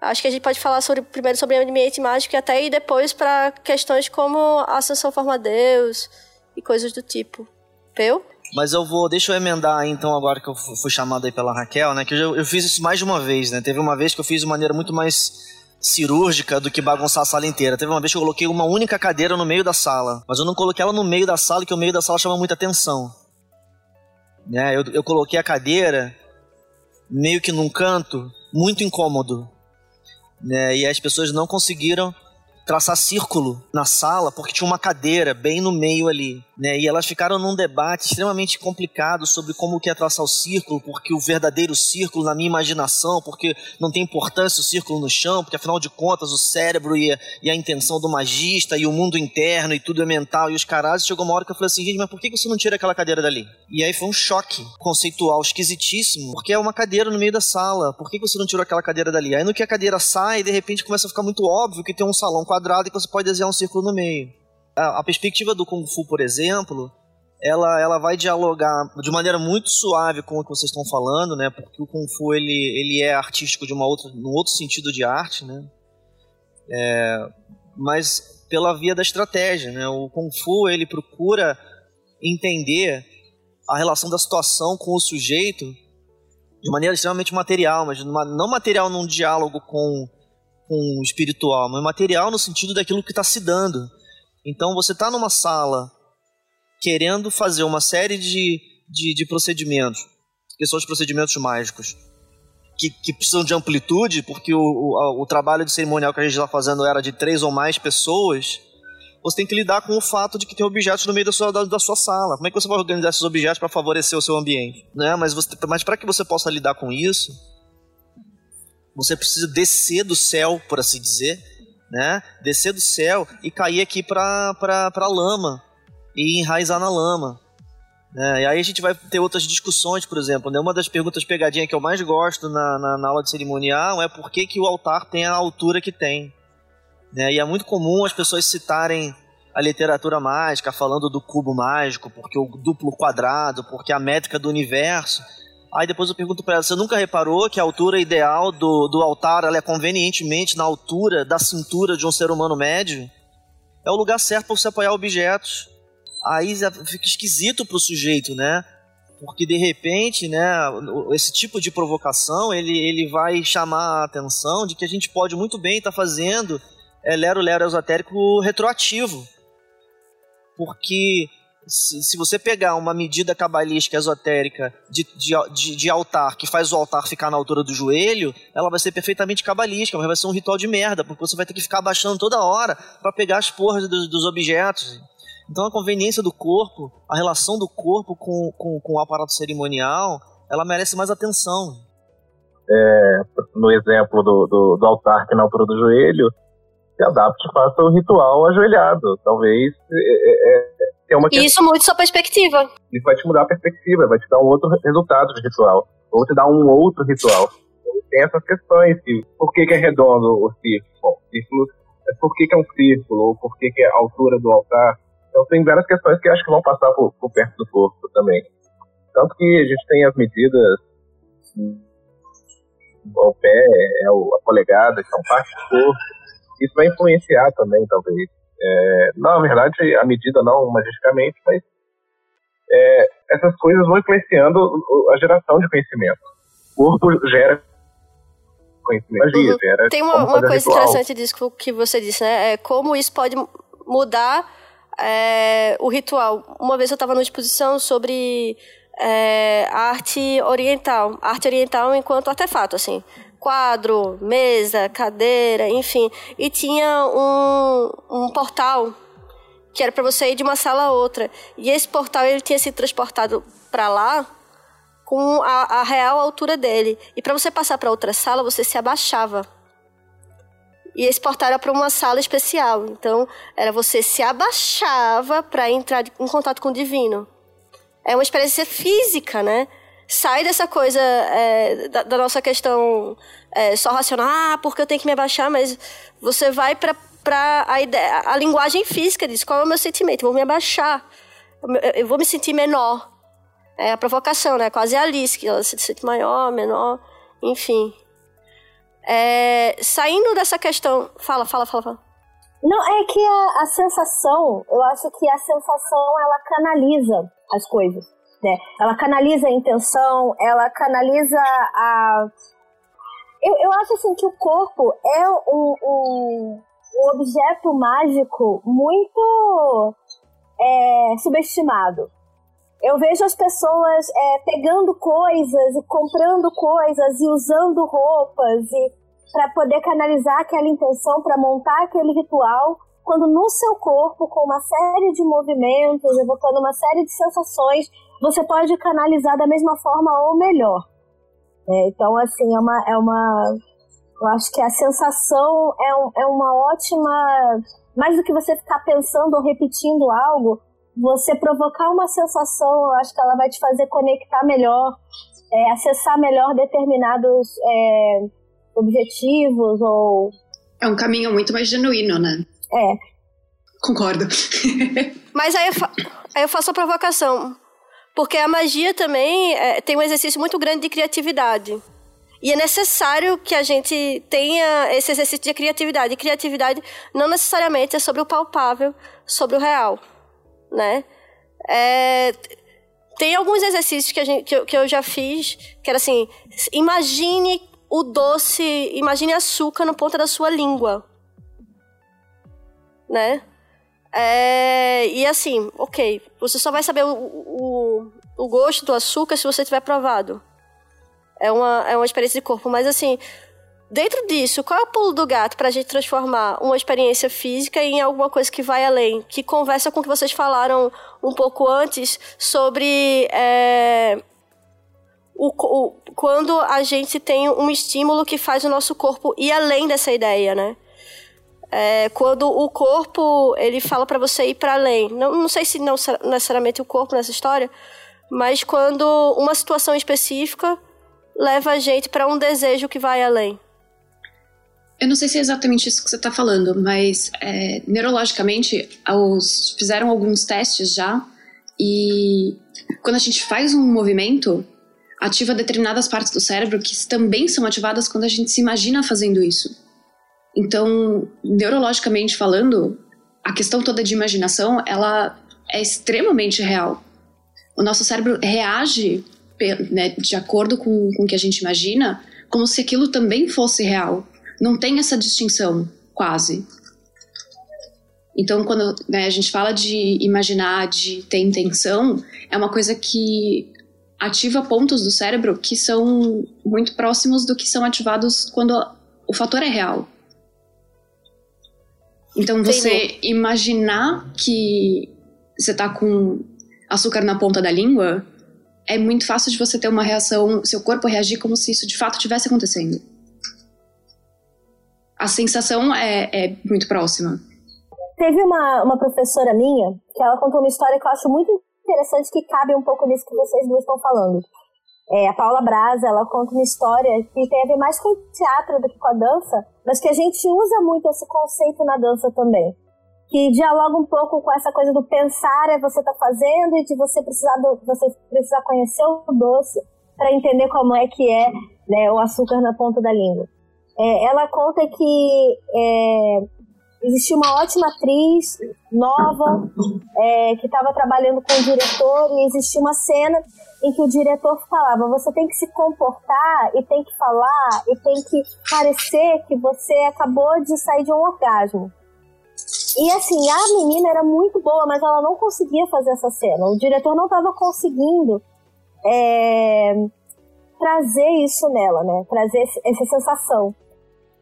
Acho que a gente pode falar sobre, primeiro sobre ambiente mágico e até ir depois para questões como a ascensão forma Deus e coisas do tipo. Peu? Mas eu vou, deixa eu emendar então agora que eu fui chamado aí pela Raquel, né? Que eu, eu fiz isso mais de uma vez, né? Teve uma vez que eu fiz de maneira muito mais cirúrgica do que bagunçar a sala inteira. Teve uma vez que eu coloquei uma única cadeira no meio da sala, mas eu não coloquei ela no meio da sala, que o meio da sala chama muita atenção. Né? Eu, eu coloquei a cadeira meio que num canto, muito incômodo. Né? E as pessoas não conseguiram traçar círculo na sala porque tinha uma cadeira bem no meio ali, né? E elas ficaram num debate extremamente complicado sobre como que é traçar o círculo, porque o verdadeiro círculo na minha imaginação, porque não tem importância o círculo no chão, porque afinal de contas o cérebro e a, e a intenção do magista e o mundo interno e tudo é mental e os caras. Chegou uma hora que eu falei assim, gente, mas por que você não tira aquela cadeira dali? E aí foi um choque conceitual esquisitíssimo, porque é uma cadeira no meio da sala. Por que você não tirou aquela cadeira dali? Aí no que a cadeira sai, de repente começa a ficar muito óbvio que tem um salão quadrado e que você pode desenhar um círculo no meio. A, a perspectiva do Kung Fu, por exemplo, ela, ela vai dialogar de maneira muito suave com o que vocês estão falando, né? Porque o Kung Fu ele, ele é artístico de uma outra, num outro sentido de arte, né? É, mas pela via da estratégia, né? O Kung Fu ele procura entender a relação da situação com o sujeito de maneira extremamente material, mas não material num diálogo com com o espiritual, mas material no sentido daquilo que está se dando. Então você está numa sala querendo fazer uma série de, de, de, procedimentos, que são os procedimentos mágicos, que, que precisam de amplitude, porque o, o, o trabalho de cerimonial que a gente está fazendo era de três ou mais pessoas, você tem que lidar com o fato de que tem objetos no meio da sua, da, da sua sala. Como é que você vai organizar esses objetos para favorecer o seu ambiente? Né? Mas, você, mas para que você possa lidar com isso, você precisa descer do céu, por assim dizer, né? Descer do céu e cair aqui para para lama e enraizar na lama. Né? E aí a gente vai ter outras discussões, por exemplo. Né? Uma das perguntas pegadinha que eu mais gosto na, na, na, aula de cerimonial é por que, que o altar tem a altura que tem. Né? E é muito comum as pessoas citarem a literatura mágica falando do cubo mágico, porque o duplo quadrado, porque a métrica do universo. Aí depois eu pergunto para ela, você nunca reparou que a altura ideal do, do altar é convenientemente na altura da cintura de um ser humano médio? É o lugar certo para você apoiar objetos. Aí fica esquisito para o sujeito, né? Porque de repente, né, esse tipo de provocação, ele, ele vai chamar a atenção de que a gente pode muito bem estar tá fazendo é, lero-lero esotérico retroativo. Porque se, se você pegar uma medida cabalística esotérica de, de, de, de, altar que faz o altar ficar na altura do joelho, ela vai ser perfeitamente cabalística, mas vai ser um ritual de merda, porque você vai ter que ficar abaixando toda hora para pegar as porras dos, dos, objetos. Então a conveniência do corpo, a relação do corpo com, com, com o aparato cerimonial, ela merece mais atenção. É, no exemplo do, do, do altar que é na altura do joelho, se adapte e faça o ritual ajoelhado. Talvez é, é, é é uma questão. Isso muda sua perspectiva. Isso vai te mudar a perspectiva, vai te dar um outro resultado de ritual. Ou te dar um outro ritual. Tem essas questões, que, por que, que é redondo o círculo? Bom, círculo é por que, que é um círculo, ou por que, que é a altura do altar. Então tem várias questões que acho que vão passar por, por perto do corpo também. Tanto que a gente tem as medidas o pé, é a polegada, que são parte do corpo. Isso vai influenciar também, talvez. É, não, na verdade, a medida não magicamente, mas é, essas coisas vão influenciando a geração de conhecimento. O corpo gera conhecimento, magia, uhum. gera. Tem uma, uma coisa ritual. interessante disso que você disse, né? É como isso pode mudar é, o ritual. Uma vez eu estava numa exposição sobre é, arte oriental, arte oriental enquanto artefato, assim quadro, mesa, cadeira, enfim. E tinha um, um portal que era para você ir de uma sala a outra. E esse portal ele tinha sido transportado para lá com a, a, real altura dele. E para você passar para outra sala, você se abaixava. E esse portal era para uma sala especial. Então, era você se abaixava para entrar em contato com o divino. É uma experiência física, né? Sai dessa coisa é, da, da, nossa questão é, só racional, ah, porque eu tenho que me abaixar, mas você vai para a ideia, a linguagem física disso, qual é o meu sentimento? Eu vou me abaixar, eu vou me sentir menor. É a provocação, né? Quase a Alice, que ela se sente maior, menor, enfim. É, saindo dessa questão. Fala, fala, fala, fala. Não, é que a, a sensação, eu acho que a sensação ela canaliza as coisas. Né? Ela canaliza a intenção, ela canaliza a. Eu, eu acho assim que o corpo é um, um, um objeto mágico muito é, subestimado. Eu vejo as pessoas é, pegando coisas e comprando coisas e usando roupas e para poder canalizar aquela intenção, para montar aquele ritual, quando no seu corpo, com uma série de movimentos, evocando uma série de sensações, você pode canalizar da mesma forma ou melhor. É, então, assim, é uma, é uma. Eu acho que a sensação é, um, é uma ótima. Mais do que você ficar pensando ou repetindo algo, você provocar uma sensação, eu acho que ela vai te fazer conectar melhor, é, acessar melhor determinados é, objetivos ou. É um caminho muito mais genuíno, né? É. Concordo. Mas aí eu, fa aí eu faço a provocação. Porque a magia também é, tem um exercício muito grande de criatividade. E é necessário que a gente tenha esse exercício de criatividade. E criatividade não necessariamente é sobre o palpável, sobre o real, né? É, tem alguns exercícios que, gente, que, eu, que eu já fiz, que era assim, imagine o doce, imagine açúcar no ponta da sua língua, né? É, e assim, ok, você só vai saber o, o, o gosto do açúcar se você tiver provado. É uma, é uma experiência de corpo, mas assim, dentro disso, qual é o pulo do gato para a gente transformar uma experiência física em alguma coisa que vai além, que conversa com o que vocês falaram um pouco antes sobre é, o, o, quando a gente tem um estímulo que faz o nosso corpo ir além dessa ideia, né? É, quando o corpo ele fala para você ir para além, não, não sei se não necessariamente o corpo nessa história, mas quando uma situação específica leva a gente para um desejo que vai além. Eu não sei se é exatamente isso que você está falando, mas é, neurologicamente os, fizeram alguns testes já e quando a gente faz um movimento ativa determinadas partes do cérebro que também são ativadas quando a gente se imagina fazendo isso. Então, neurologicamente falando, a questão toda de imaginação ela é extremamente real. O nosso cérebro reage né, de acordo com, com o que a gente imagina como se aquilo também fosse real não tem essa distinção, quase. Então, quando né, a gente fala de imaginar, de ter intenção, é uma coisa que ativa pontos do cérebro que são muito próximos do que são ativados quando o fator é real. Então, você Sim. imaginar que você está com açúcar na ponta da língua é muito fácil de você ter uma reação, seu corpo reagir como se isso de fato tivesse acontecendo a sensação é, é muito próxima. Teve uma, uma professora minha que ela contou uma história que eu acho muito interessante que cabe um pouco nisso que vocês duas estão falando. É, a Paula Braza, ela conta uma história que tem a ver mais com o teatro do que com a dança, mas que a gente usa muito esse conceito na dança também. Que dialoga um pouco com essa coisa do pensar é você tá fazendo e de você precisar, do, você precisar conhecer o doce para entender como é que é né, o açúcar na ponta da língua. É, ela conta que é, existia uma ótima atriz nova é, que estava trabalhando com o diretor e existia uma cena em que o diretor falava: você tem que se comportar e tem que falar e tem que parecer que você acabou de sair de um orgasmo. E assim, a menina era muito boa, mas ela não conseguia fazer essa cena. O diretor não estava conseguindo é, trazer isso nela, né? Trazer essa sensação.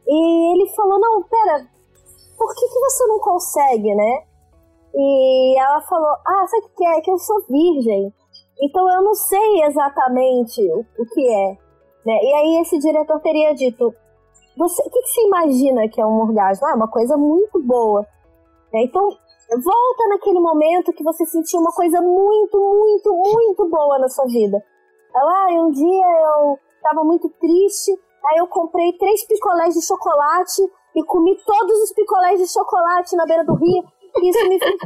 E ele falou: Não, pera, por que, que você não consegue, né? E ela falou: Ah, sabe o que é? é? Que eu sou virgem. Então eu não sei exatamente o, o que é. Né? E aí esse diretor teria dito: você, O que, que você imagina que é um orgasmo? Ah, é uma coisa muito boa. Né? Então volta naquele momento que você sentiu uma coisa muito, muito, muito boa na sua vida. Ela, ah, um dia eu estava muito triste Aí eu comprei três picolés de chocolate e comi todos os picolés de chocolate na beira do rio. Isso me fez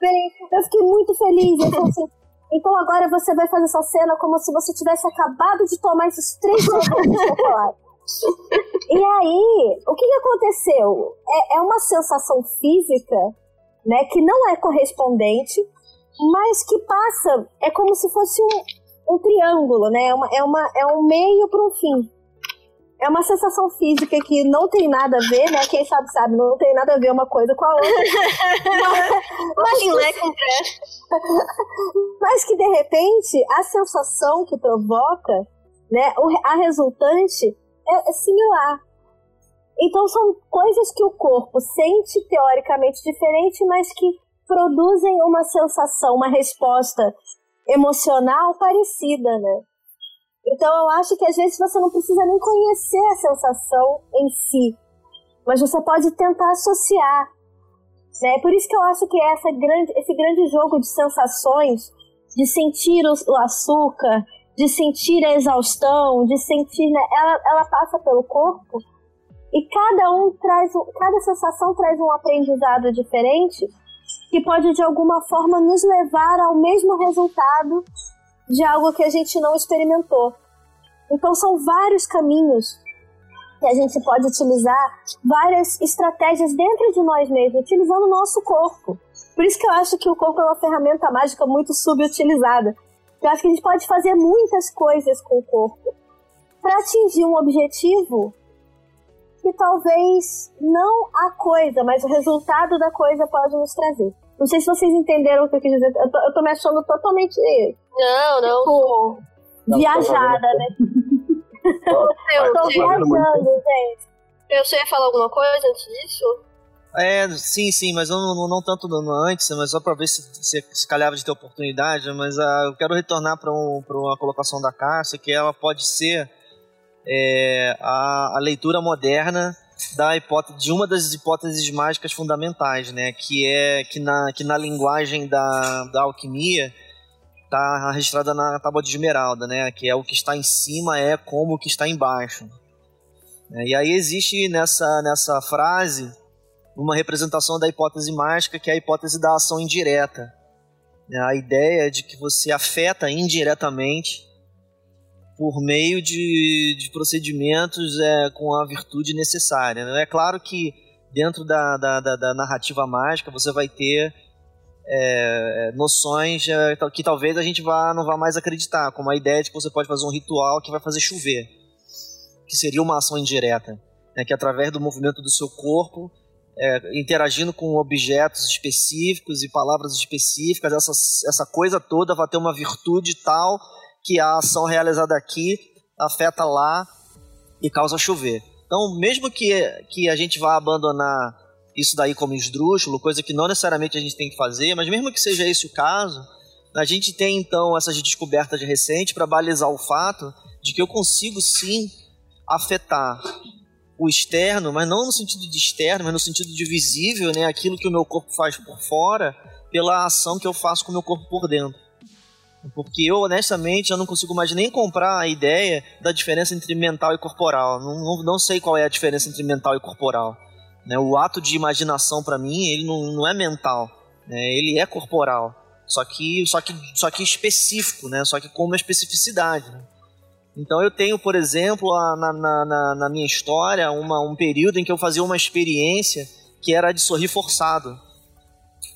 bem. Eu fiquei muito feliz. Eu assim, então agora você vai fazer essa cena como se você tivesse acabado de tomar esses três picolés de chocolate. E aí, o que, que aconteceu? É, é uma sensação física, né, que não é correspondente, mas que passa, é como se fosse um, um triângulo, né? É, uma, é, uma, é um meio para um fim é uma sensação física que não tem nada a ver, né? Quem sabe, sabe, não tem nada a ver uma coisa com a outra. mas, mas, mas que de repente a sensação que provoca, né, a resultante é, é similar. Então são coisas que o corpo sente teoricamente diferente, mas que produzem uma sensação, uma resposta emocional parecida, né? Então eu acho que às vezes você não precisa nem conhecer a sensação em si, mas você pode tentar associar. Né? Por isso que eu acho que essa grande, esse grande jogo de sensações, de sentir o, o açúcar, de sentir a exaustão, de sentir, né? ela, ela passa pelo corpo e cada um traz, cada sensação traz um aprendizado diferente que pode de alguma forma nos levar ao mesmo resultado de algo que a gente não experimentou. Então são vários caminhos que a gente pode utilizar, várias estratégias dentro de nós mesmos, utilizando o nosso corpo. Por isso que eu acho que o corpo é uma ferramenta mágica muito subutilizada. Eu acho que a gente pode fazer muitas coisas com o corpo para atingir um objetivo que talvez não a coisa, mas o resultado da coisa pode nos trazer. Não sei se vocês entenderam o que eu quis dizer. Eu tô, eu tô me achando totalmente. Não, não. Tipo, não viajada, né? eu tô viajando, gente. Eu sei falar alguma coisa antes disso? É, sim, sim, mas não, não, não tanto antes, mas só para ver se, se, se calhava de ter oportunidade, mas uh, eu quero retornar para um, uma colocação da Cássia, que ela pode ser é, a, a, leitura moderna da hipótese, de uma das hipóteses mágicas fundamentais, né, que é que na, que na linguagem da, da alquimia está registrada na tábua de esmeralda, né, que é o que está em cima é como o que está embaixo. E aí existe nessa, nessa frase uma representação da hipótese mágica, que é a hipótese da ação indireta. É a ideia de que você afeta indiretamente por meio de, de procedimentos é, com a virtude necessária. É claro que dentro da, da, da, da narrativa mágica você vai ter é, noções é, que talvez a gente vá, não vá mais acreditar, como a ideia de que você pode fazer um ritual que vai fazer chover, que seria uma ação indireta, né, que através do movimento do seu corpo é, interagindo com objetos específicos e palavras específicas, essa, essa coisa toda vai ter uma virtude tal que a ação realizada aqui afeta lá e causa chover. Então, mesmo que, que a gente vá abandonar isso daí como esdrúxulo, coisa que não necessariamente a gente tem que fazer, mas mesmo que seja esse o caso, a gente tem então essas descobertas recentes para balizar o fato de que eu consigo sim afetar o externo, mas não no sentido de externo, mas no sentido de visível, né? Aquilo que o meu corpo faz por fora, pela ação que eu faço com o meu corpo por dentro. Porque eu, honestamente, eu não consigo mais nem comprar a ideia da diferença entre mental e corporal. Não, não, não sei qual é a diferença entre mental e corporal. Né? O ato de imaginação, para mim, ele não, não é mental. Né? Ele é corporal. Só que, só, que, só que específico, né? Só que com uma especificidade. Né? Então eu tenho, por exemplo, na, na, na, minha história, uma, um período em que eu fazia uma experiência que era de sorrir forçado.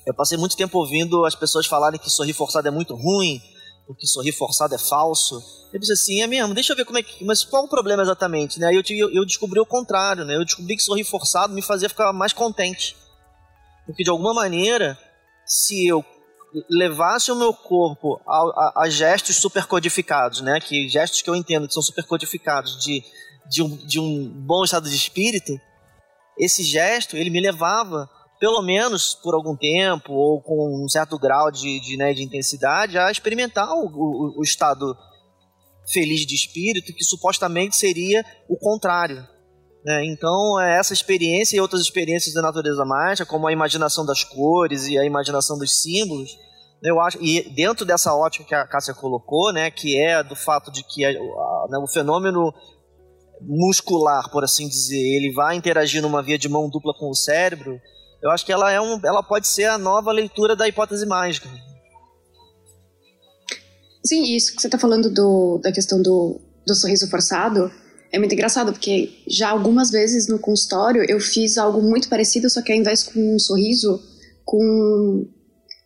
Eu passei muito tempo ouvindo as pessoas falarem que sorrir forçado é muito ruim, ou que sorrir forçado é falso. Eu disse assim, é mesmo, deixa eu ver como é que. Mas qual o problema exatamente? Né? Aí eu, eu descobri o contrário, né? Eu descobri que sorrir forçado me fazia ficar mais contente. Porque de alguma maneira, se eu levasse o meu corpo a, a, a gestos supercodificados, né? Que gestos que eu entendo que são supercodificados de, de, um, de um bom estado de espírito, esse gesto ele me levava pelo menos por algum tempo ou com um certo grau de, de, né, de intensidade a experimentar o, o, o estado feliz de espírito que supostamente seria o contrário. Né? Então, é essa experiência e outras experiências da natureza mágica, como a imaginação das cores e a imaginação dos símbolos, eu acho, e dentro dessa ótica que a Cássia colocou, né, que é do fato de que a, a, né, o fenômeno muscular, por assim dizer, ele vai interagir numa via de mão dupla com o cérebro, eu acho que ela, é um, ela pode ser a nova leitura da hipótese mágica. Sim, isso que você está falando do, da questão do, do sorriso forçado é muito engraçado, porque já algumas vezes no consultório eu fiz algo muito parecido, só que ao invés com um sorriso, com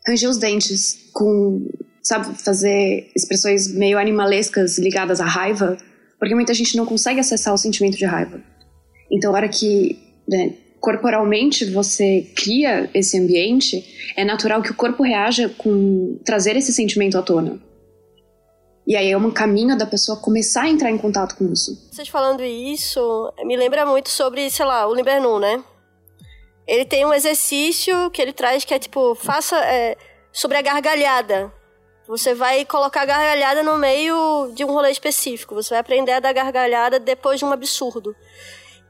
ranger os dentes com, sabe, fazer expressões meio animalescas ligadas à raiva, porque muita gente não consegue acessar o sentimento de raiva. Então, a hora que né, corporalmente você cria esse ambiente, é natural que o corpo reaja com trazer esse sentimento à tona. E aí é um caminho da pessoa começar a entrar em contato com isso. Vocês falando isso, me lembra muito sobre, sei lá, o Libernu, né? Ele tem um exercício que ele traz que é tipo, faça é, sobre a gargalhada. Você vai colocar a gargalhada no meio de um rolê específico. Você vai aprender a dar gargalhada depois de um absurdo.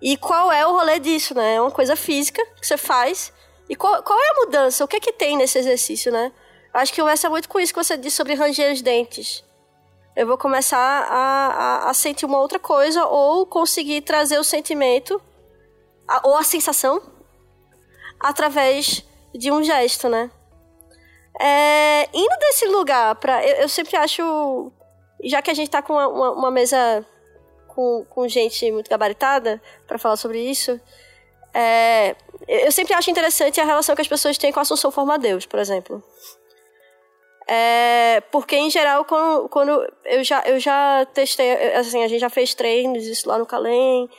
E qual é o rolê disso, né? É uma coisa física que você faz. E qual, qual é a mudança? O que é que tem nesse exercício, né? Acho que conversa muito com isso que você disse sobre ranger os dentes. Eu vou começar a, a, a sentir uma outra coisa ou conseguir trazer o sentimento a, ou a sensação através de um gesto, né? É, indo desse lugar para eu, eu, sempre acho, já que a gente tá com uma, uma, uma mesa com, com gente muito gabaritada para falar sobre isso, é, eu sempre acho interessante a relação que as pessoas têm com a Assunção Forma Deus, por exemplo. É, porque, em geral, quando, quando eu, já, eu já testei, assim, a gente já fez treinos, isso lá no Calem,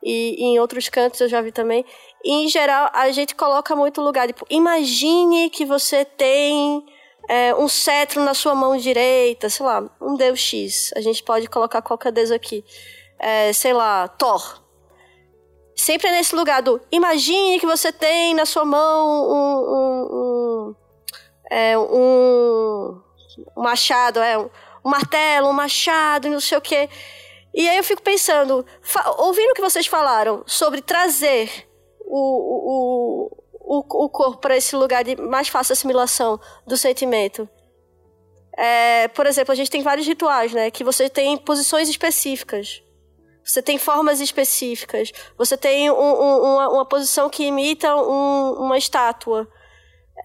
e, e, em outros cantos eu já vi também. E, em geral, a gente coloca muito lugar. Tipo, imagine que você tem é, um cetro na sua mão direita, sei lá, um deus X. A gente pode colocar qualquer deus aqui. É, sei lá, Thor. sempre nesse lugar do imagine que você tem na sua mão um, um, um, é, um, um machado, é, um, um martelo, um machado, não sei o quê. E aí eu fico pensando, ouvindo o que vocês falaram sobre trazer o, o, o, o corpo para esse lugar de mais fácil assimilação do sentimento. É, por exemplo, a gente tem vários rituais, né? Que você tem posições específicas. Você tem formas específicas. Você tem um, um, uma, uma, posição que imita um, uma estátua.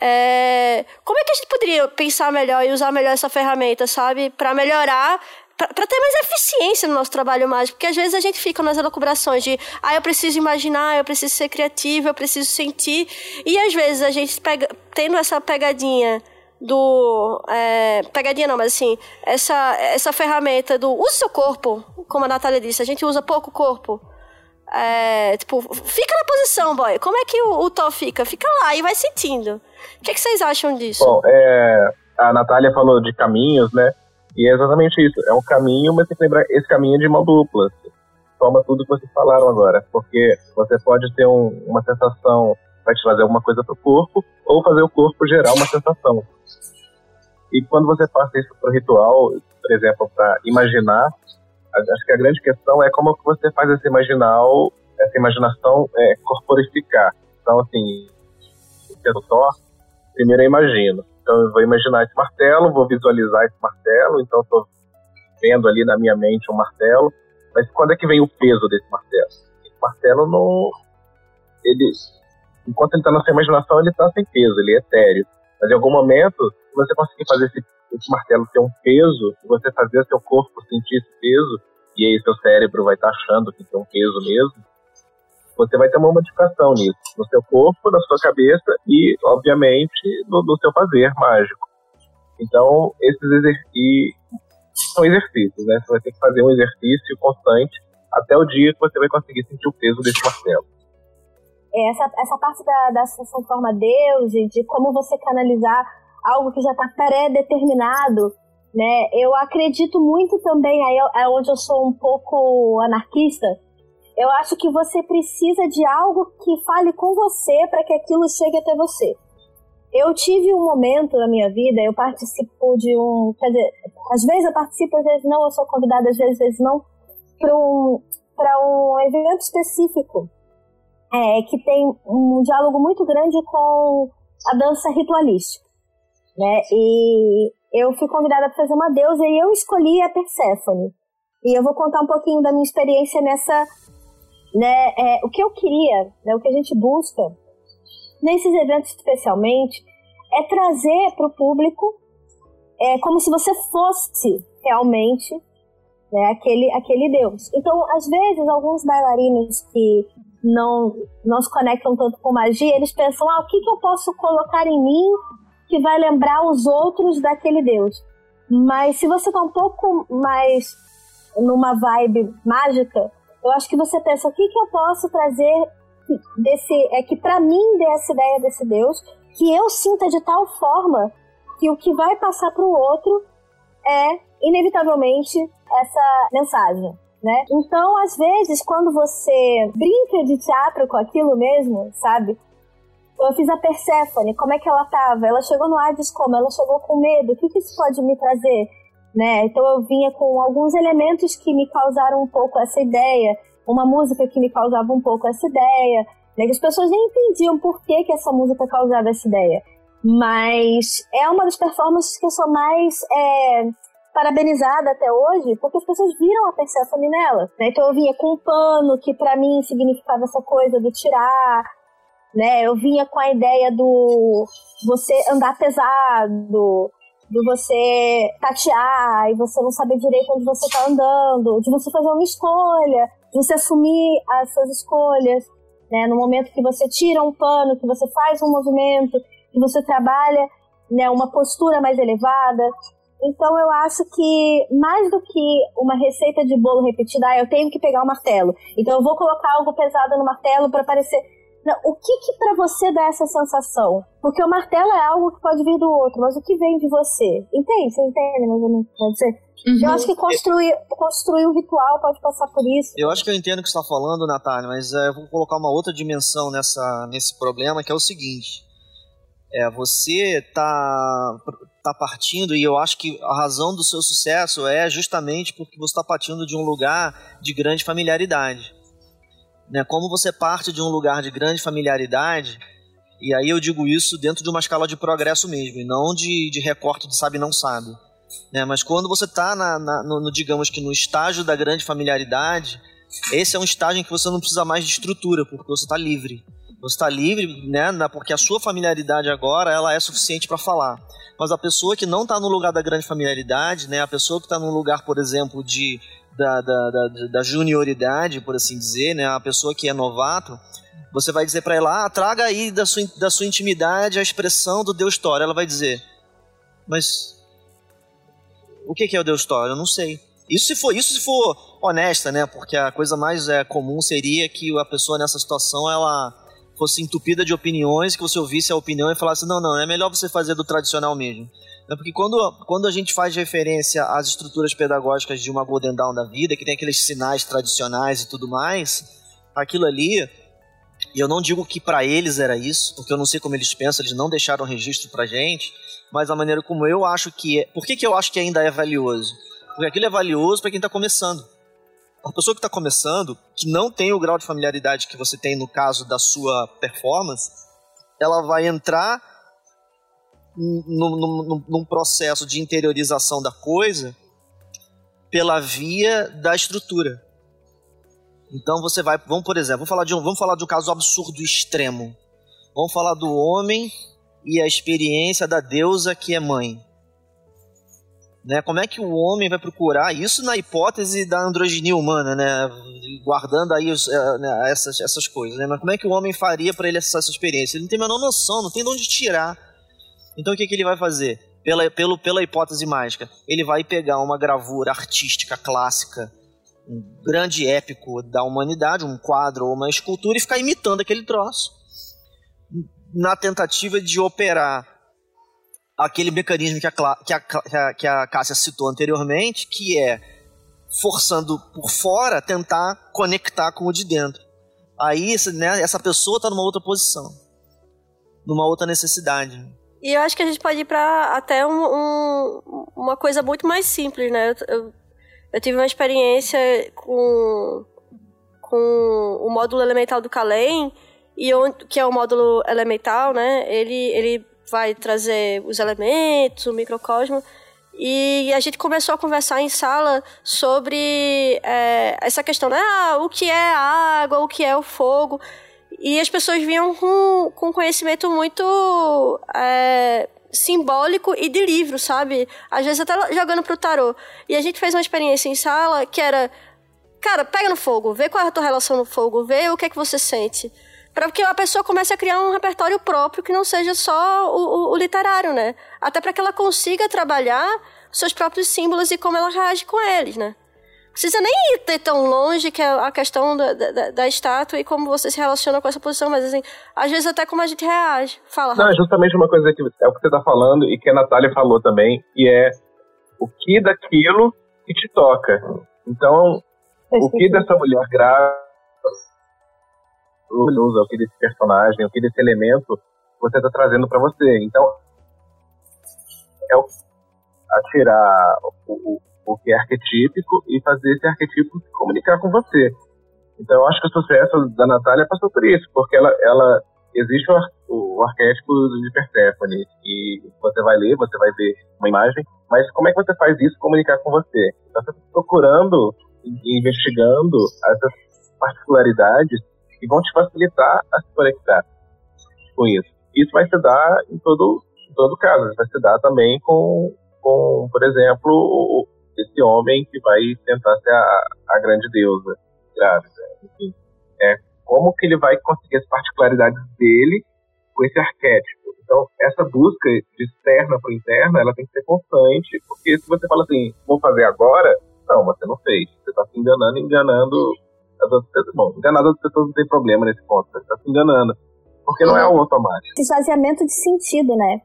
É, como é que a gente poderia pensar melhor e usar melhor essa ferramenta, sabe? Para melhorar para ter mais eficiência no nosso trabalho mágico, porque às vezes a gente fica nas elucubrações de, ah, eu preciso imaginar, eu preciso ser criativo, eu preciso sentir, e às vezes a gente pega, tendo essa pegadinha do é, pegadinha não, mas assim, essa essa ferramenta do use seu corpo, como a Natália disse, a gente usa pouco corpo. É, tipo, fica na posição, boy. Como é que o, o Thor fica? Fica lá e vai sentindo. O que, é que vocês acham disso? Bom, é, a Natália falou de caminhos, né? E é exatamente isso. É um caminho, mas tem que lembrar, esse caminho é de mão dupla. Toma tudo que vocês falaram agora. Porque você pode ter um, uma sensação, vai te fazer alguma coisa pro corpo, ou fazer o corpo gerar uma sensação. E quando você passa isso pro ritual, por exemplo, para imaginar, acho que a grande questão é como você faz esse imaginal, essa imaginação é, corporificar. Então, assim, sendo Thor, primeiro eu imagino. Então eu vou imaginar esse martelo, vou visualizar esse martelo, então estou vendo ali na minha mente um martelo. Mas quando é que vem o peso desse martelo? Esse martelo não. Ele. Enquanto ele está na sua imaginação, ele está sem peso, ele é etéreo. Mas em algum momento, se você conseguir fazer esse, esse martelo ter um peso, se você fazer seu corpo sentir esse peso, e aí seu cérebro vai estar tá achando que tem um peso mesmo, você vai ter uma modificação nisso, no seu corpo, na sua cabeça e, obviamente, no, no seu fazer mágico. Então, esses exercícios são exercícios, né? Você vai ter que fazer um exercício constante até o dia que você vai conseguir sentir o peso desse martelo. Essa, essa parte da, da associação forma-deus e de como você canalizar algo que já está pré-determinado, né? Eu acredito muito também, aí é onde eu sou um pouco anarquista, eu acho que você precisa de algo que fale com você para que aquilo chegue até você. Eu tive um momento na minha vida, eu participo de um. Quer dizer, às vezes eu participo, às vezes não, eu sou convidada, às vezes, às vezes não, para um, um evento específico é, que tem um diálogo muito grande com a dança ritualística. Né? E eu fui convidada para fazer uma deusa e eu escolhi a Perséfone. E eu vou contar um pouquinho da minha experiência nessa né, é, o que eu queria, né, o que a gente busca nesses eventos especialmente, é trazer para o público é, como se você fosse realmente né, aquele, aquele Deus. Então, às vezes, alguns bailarinos que não, não se conectam tanto com magia, eles pensam, ah, o que, que eu posso colocar em mim que vai lembrar os outros daquele Deus? Mas se você está um pouco mais numa vibe mágica, eu acho que você pensa, o que, que eu posso trazer desse. É que para mim dê essa ideia desse Deus, que eu sinta de tal forma que o que vai passar para o outro é, inevitavelmente, essa mensagem. Né? Então, às vezes, quando você brinca de teatro com aquilo mesmo, sabe? Eu fiz a Persephone, como é que ela tava? Ela chegou no Hades como? Ela chegou com medo. O que, que isso pode me trazer? né? Então eu vinha com alguns elementos que me causaram um pouco essa ideia, uma música que me causava um pouco essa ideia, né? As pessoas nem entendiam por que, que essa música causava essa ideia. Mas é uma das performances que eu sou mais é, parabenizada até hoje, porque as pessoas viram a Persephone nela. Né? Então eu vinha com um pano que para mim significava essa coisa do tirar, né? Eu vinha com a ideia do você andar pesado, de você tatear e você não saber direito onde você está andando, de você fazer uma escolha, de você assumir as suas escolhas, né? No momento que você tira um pano, que você faz um movimento, que você trabalha, né, uma postura mais elevada. Então eu acho que mais do que uma receita de bolo repetida, ah, eu tenho que pegar o um martelo. Então eu vou colocar algo pesado no martelo para parecer Não, o que que para você dá essa sensação? Porque o martelo é algo que pode vir do outro, mas o que vem de você? Entende? Você entende mais ou menos o que dizer? Uhum. Eu acho que construir, construir um ritual pode passar por isso. Eu acho que eu entendo o que você está falando, Natália, mas é, eu vou colocar uma outra dimensão nessa, nesse problema, que é o seguinte. É, você tá, tá partindo, e eu acho que a razão do seu sucesso é justamente porque você está partindo de um lugar de grande familiaridade. Né? Como você parte de um lugar de grande familiaridade, e aí eu digo isso dentro de uma escala de progresso mesmo, e não de, de recorte de sabe não sabe. Né? Mas quando você está, no, no, digamos que no estágio da grande familiaridade, esse é um estágio em que você não precisa mais de estrutura, porque você está livre. Você está livre, né? Porque a sua familiaridade agora ela é suficiente para falar. Mas a pessoa que não está no lugar da grande familiaridade, né? A pessoa que está no lugar, por exemplo, de da, da, da, da, junioridade, por assim dizer, né? A pessoa que é novato, você vai dizer para ela, ah, traga aí da sua, da sua intimidade a expressão do Deus História. Ela vai dizer, mas o que, é o Deus História? Eu não sei. Isso se for, isso se for honesta, né? Porque a coisa mais é, comum seria que a pessoa nessa situação ela fosse entupida de opiniões, que você ouvisse a opinião e falasse, não, não, é melhor você fazer do tradicional mesmo. É porque quando, quando a gente faz referência às estruturas pedagógicas de uma Golden Dawn da vida, que tem aqueles sinais tradicionais e tudo mais, aquilo ali, e eu não digo que para eles era isso, porque eu não sei como eles pensam, eles não deixaram registro pra gente, mas a maneira como eu acho que é. Por que, que eu acho que ainda é valioso? Porque aquilo é valioso para quem está começando. A pessoa que está começando, que não tem o grau de familiaridade que você tem no caso da sua performance, ela vai entrar num, num processo de interiorização da coisa pela via da estrutura. Então você vai, vamos por exemplo, vamos falar de um, vamos falar de um caso absurdo extremo. Vamos falar do homem e a experiência da deusa que é mãe. Né? Como é que o homem vai procurar isso na hipótese da androginia humana, né? guardando aí os, é, né, essas, essas coisas. Né? Mas como é que o homem faria para ele acessar essa experiência? Ele não tem a menor noção, não tem de onde tirar. Então o que, que ele vai fazer? Pela, pelo, pela hipótese mágica, ele vai pegar uma gravura artística clássica, um grande épico da humanidade, um quadro ou uma escultura, e ficar imitando aquele troço na tentativa de operar aquele mecanismo que a, que a, que a Cássia citou anteriormente, que é forçando por fora tentar conectar com o de dentro. Aí né, essa pessoa está numa outra posição, numa outra necessidade. E eu acho que a gente pode ir para até um, um, uma coisa muito mais simples, né? Eu, eu, eu, tive uma experiência com, com o módulo elemental do Calem, e onde, que é o módulo elemental, né? Ele, ele vai trazer os elementos, o microcosmo. E a gente começou a conversar em sala sobre é, essa questão, né? Ah, o que é a água, o que é o fogo. E as pessoas vinham com, com conhecimento muito é, simbólico e de livro, sabe? Às vezes até jogando pro tarô. E a gente fez uma experiência em sala que era, cara, pega no fogo, vê qual é a tua relação no fogo, vê o que é que você sente para que a pessoa comece a criar um repertório próprio que não seja só o, o, o literário, né? Até para que ela consiga trabalhar seus próprios símbolos e como ela reage com eles, né? Precisa nem ir tão longe que é a questão da, da, da, estátua e como você se relaciona com essa posição, mas assim, às vezes até como a gente reage. Fala. Não, é justamente uma coisa que é o que você está falando e que a Natália falou também, que é o que daquilo que te toca. Então, o que dessa mulher grávida orgulhoso, desse personagem, desse elemento você está trazendo para você. Então, é o, atirar o, o, o, que é arquetípico e fazer esse arquetipo se comunicar com você. Então, eu acho que o sucesso da Natália passou por isso, porque ela, ela existe o, o arquétipo de Persephone e você vai ler, você vai ver uma imagem, mas como é que você faz isso comunicar com você? Então, você está procurando investigando essas particularidades que vão te facilitar a se conectar com isso. Isso vai se dar em todo, em todo caso, vai se dar também com, com por exemplo, esse homem que vai tentar ser a, a grande deusa grávida. Enfim, é como que ele vai conseguir as particularidades dele com esse arquétipo. Então, essa busca de externa para interna, ela tem que ser constante, porque se você fala assim, vou fazer agora, não, você não fez. Você está se enganando, enganando As bom, enganar as outras pessoas não tem problema nesse ponto, você está se enganando. Porque não é o automático. Esvaziamento de sentido, né?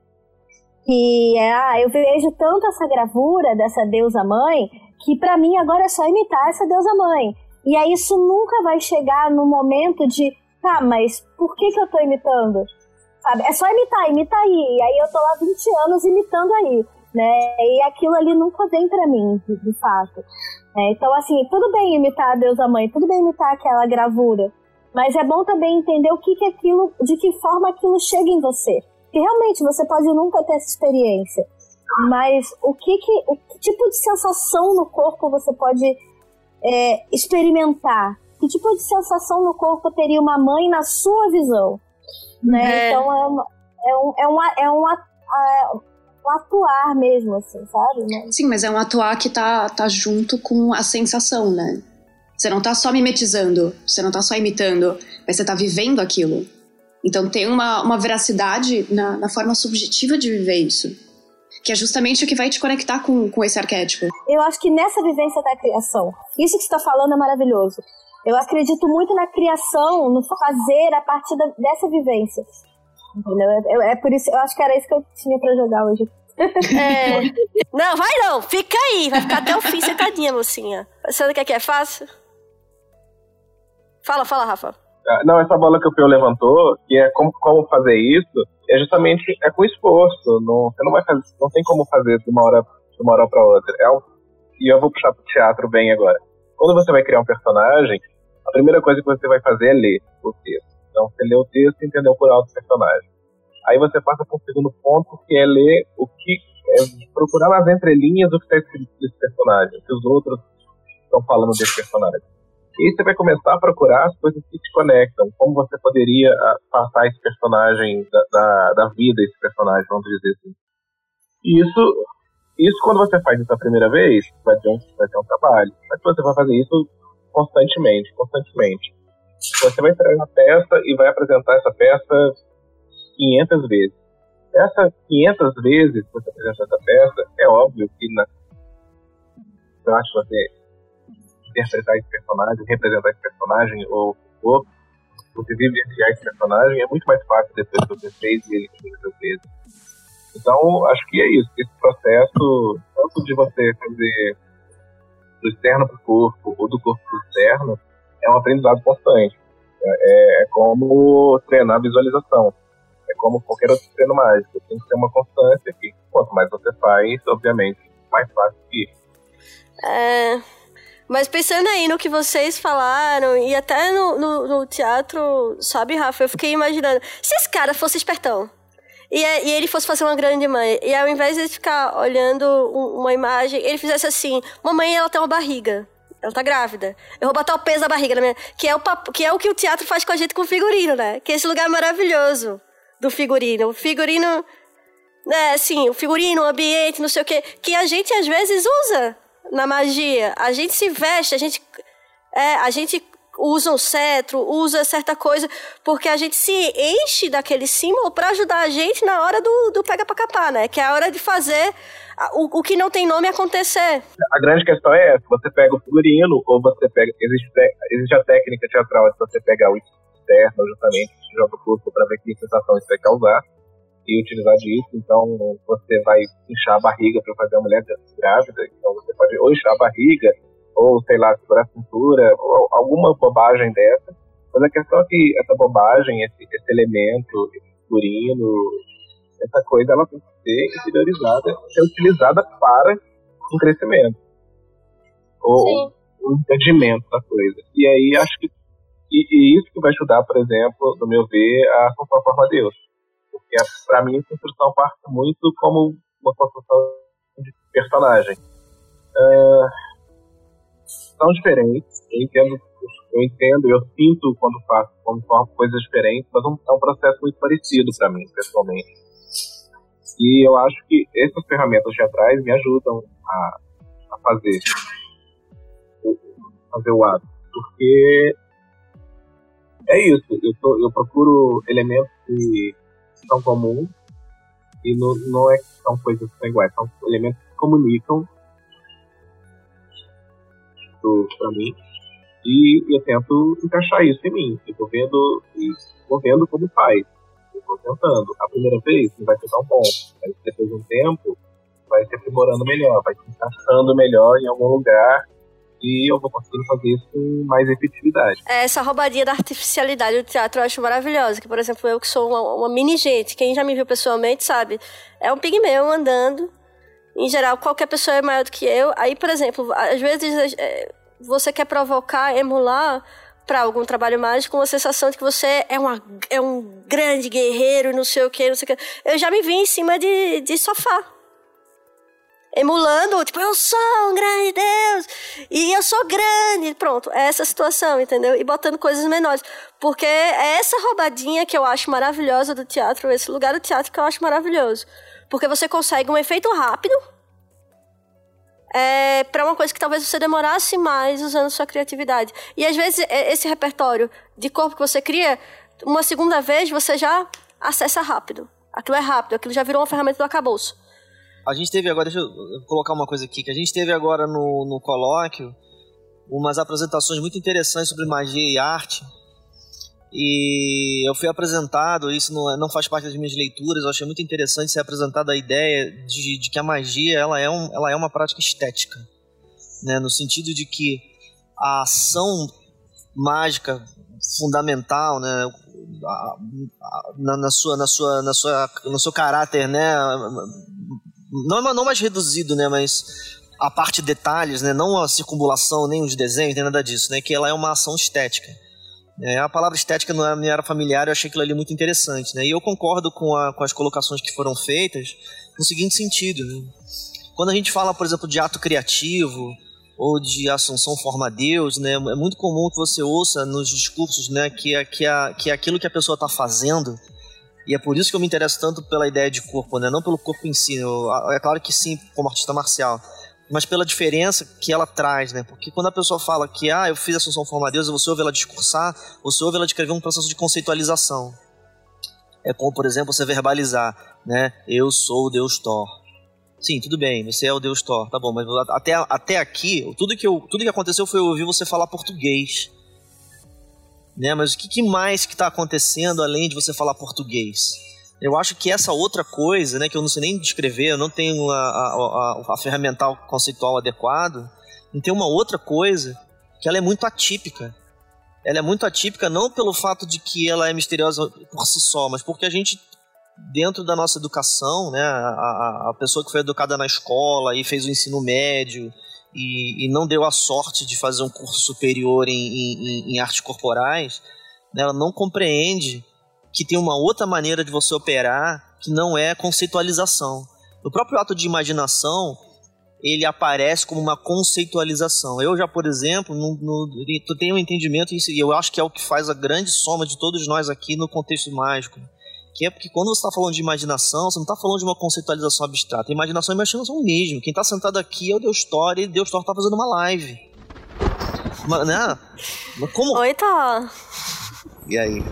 Que é, ah, eu vejo tanto essa gravura dessa deusa mãe que para mim agora é só imitar essa deusa mãe. E aí isso nunca vai chegar no momento de, tá, mas por que que eu tô imitando? Sabe? É só imitar, imita aí. E aí eu tô lá 20 anos imitando aí, né? E aquilo ali nunca vem para mim, de, de fato. É, então, assim, tudo bem imitar a deusa mãe, tudo bem imitar aquela gravura, mas é bom também entender o que que aquilo, de que forma aquilo chega em você. Porque realmente você pode nunca ter essa experiência, mas o que que, o que tipo de sensação no corpo você pode é, experimentar? Que tipo de sensação no corpo teria uma mãe na sua visão? Né? É. Então é, uma, é um, é, uma, é um, é um atuar mesmo, assim, sabe? Né? Sim, mas é um atuar que tá, tá junto com a sensação, né? Você não tá só mimetizando, você não tá só imitando, mas você tá vivendo aquilo. Então tem uma, uma veracidade na, na forma subjetiva de viver isso. Que é justamente o que vai te conectar com, com esse arquétipo. Eu acho que nessa vivência da criação, isso que você está falando é maravilhoso. Eu acredito muito na criação, no fazer a partir da, dessa vivência. Entendeu? É, é, por isso, eu acho que era isso que eu tinha pra jogar hoje. É... Não, vai não, fica aí, vai ficar até o fim sentadinha, mocinha. Você não quer que é fácil? Fala, fala, Rafa. Ah, não, essa bola que o Pio levantou, que é como, como fazer isso, é justamente é com esforço. Não, você não vai fazer, não tem como fazer de uma hora, de uma hora para outra. É um, e eu vou puxar pro teatro bem agora. Quando você vai criar um personagem, a primeira coisa que você vai fazer é ler o texto. Então, você lê o texto e entendeu por alto o personagem. Aí você passa para o segundo ponto, que é ler o que. É procurar nas entrelinhas o que está escrito desse personagem, o que os outros estão falando desse personagem. E aí você vai começar a procurar as coisas que te conectam, como você poderia ah, passar esse personagem, da, da, da vida esse personagem, vamos dizer assim. E isso, isso quando você faz isso a primeira vez, vai ter um, vai ter um trabalho. Mas você vai fazer isso constantemente, constantemente. Você vai pegar uma peça e vai apresentar essa peça 500 vezes. Essas 500 vezes que você apresenta essa peça, é óbvio que na, acho você interpretar esse personagem, representar esse personagem ou, ou você vivenciar esse personagem é muito mais fácil depois que você fez ele muitas vezes. Então, acho que é isso. Esse processo, tanto de você fazer do externo para o corpo ou do corpo para o externo, é um aprendizado constante. É, é, como treinar visualização. É como qualquer outro treino mágico. Tem que ter uma constância que, quanto mais você faz, obviamente, mais fácil que. É. Mas pensando aí no que vocês falaram, e até no, no, no teatro, sabe, Rafa, eu fiquei imaginando, se esse cara fosse espertão, e, e, ele fosse fazer uma grande mãe. E ao invés de ficar olhando uma imagem, ele fizesse assim: Mamãe, ela tem uma barriga. Ela tá grávida. Eu vou botar o peso da barriga na minha. Que é, o que é o que o teatro faz com a gente com o figurino, né? Que é esse lugar maravilhoso do figurino. O figurino. É, assim, o figurino, o ambiente, não sei o quê. Que a gente às vezes usa na magia. A gente se veste, a gente. É, a gente usa um cetro, usa certa coisa, porque a gente se enche daquele símbolo para ajudar a gente na hora do, do pega pra capar, né? Que é a hora de fazer o, o que não tem nome acontecer. A grande questão é essa: você pega o figurino, ou você pega. Existe, existe a técnica teatral de você pegar o externo, justamente, joga o corpo para ver que sensação isso vai causar e utilizar disso. Então, você vai inchar a barriga para fazer a mulher grávida. Então, você pode ou inchar a barriga, ou sei lá, segurar a cintura, ou alguma bobagem dessa. Mas a questão é que essa bobagem, esse, esse elemento, esse figurino, essa coisa, ela tem que ser interiorizada, ser utilizada para um crescimento. Ou um entendimento da coisa. E aí acho que. E, e, isso que vai ajudar, por exemplo, no meu ver, a conformar a Deus. Porque para mim a construção parte muito como uma construção de personagem. Uh, são diferentes. Eu entendo, eu entendo, eu sinto quando faço, quando faço coisas diferentes, mas é um processo muito parecido para mim, pessoalmente. E eu acho que essas ferramentas teatrais me ajudam a, a fazer, fazer o ato, porque é isso. Eu, tô, eu procuro elementos que são comuns e não, não é são coisas que são iguais, são elementos que comunicam para mim. E eu tento encaixar isso em mim. Eu vou vendo, vou vendo como faz. Eu vou tentando. A primeira vez não vai ser tão bom. Mas depois de um tempo, vai se aprimorando melhor, vai se encaixando melhor em algum lugar e eu vou conseguir fazer isso com mais efetividade. É, essa roubadinha da artificialidade do teatro eu acho maravilhosa. Que, por exemplo, eu que sou uma, uma mini gente, quem já me viu pessoalmente sabe, é um pigmeu andando. Em geral, qualquer pessoa é maior do que eu. Aí, por exemplo, às vezes é, você quer provocar, emular para algum trabalho mágico uma sensação de que você é, uma, é um grande guerreiro, não sei o que, não sei o. Eu já me vi em cima de, de sofá emulando, tipo, eu sou um grande Deus e eu sou grande. Pronto, é essa situação, entendeu? E botando coisas menores. Porque é essa roubadinha que eu acho maravilhosa do teatro, esse lugar do teatro que eu acho maravilhoso. Porque você consegue um efeito rápido é, para uma coisa que talvez você demorasse mais usando sua criatividade. E às vezes é, esse repertório de corpo que você cria, uma segunda vez você já acessa rápido. Aquilo é rápido, aquilo já virou uma ferramenta do acabouço. A gente teve agora, deixa eu colocar uma coisa aqui, que a gente teve agora no, no colóquio umas apresentações muito interessantes sobre magia e arte. E eu fui apresentado, isso não, não faz parte das minhas leituras, eu achei muito interessante ser apresentada a ideia de, de que a magia ela é, um, ela é uma prática estética. Né? No sentido de que a ação mágica fundamental, né, na, na, sua, na sua, na sua, no seu caráter, né, não, não mais reduzido, né, mas a parte de detalhes, né, não a circunvalação, nem os desenhos, nem nada disso, né, que ela é uma ação estética. É, a palavra estética não me era familiar, eu achei aquilo ali muito interessante, né, e eu concordo com, a, com as colocações que foram feitas no seguinte sentido, né, quando a gente fala, por exemplo, de ato criativo ou de Assunção forma Deus, né, é muito comum que você ouça nos discursos, né, que, é, que, é, que é aquilo que a pessoa está fazendo e é por isso que eu me interesso tanto pela ideia de corpo, né? Não pelo corpo em si. Eu, é claro que sim, como artista marcial. Mas pela diferença que ela traz, né? Porque quando a pessoa fala que, ah, eu fiz a Assunção Forma Deus, você ouve ela discursar, você ouve ela descrever um processo de conceitualização. É como, por exemplo, você verbalizar, né? Eu sou o Deus Thor. Sim, tudo bem, você é o Deus Thor, tá bom, mas até, até aqui, tudo que, eu, tudo que aconteceu foi eu ouvir você falar português né? Mas o que, que mais que está acontecendo além de você falar português? Eu acho que essa outra coisa, né, que eu não sei nem descrever, eu não tenho a, a, a, a ferramental conceitual adequado, tem uma outra coisa que ela é muito atípica. Ela é muito atípica não pelo fato de que ela é misteriosa por si só, mas porque a gente dentro da nossa educação, né, a, a pessoa que foi educada na escola e fez o ensino médio e, e, não deu a sorte de fazer um curso superior em, em, em artes corporais, né, ela não compreende que tem uma outra maneira de você operar que não é conceitualização. O próprio ato de imaginação ele aparece como uma conceitualização. Eu já, por exemplo, no, no, tenho um entendimento, e eu acho que é o que faz a grande soma de todos nós aqui no contexto mágico que é porque quando você está falando de imaginação, você não está falando de uma conceitualização abstrata. Imaginação é imaginação mesmo. Quem está sentado aqui é o Deus Thor e Deus Thor está fazendo uma live. Mas, né? Mas como... Oi, Thor. E aí?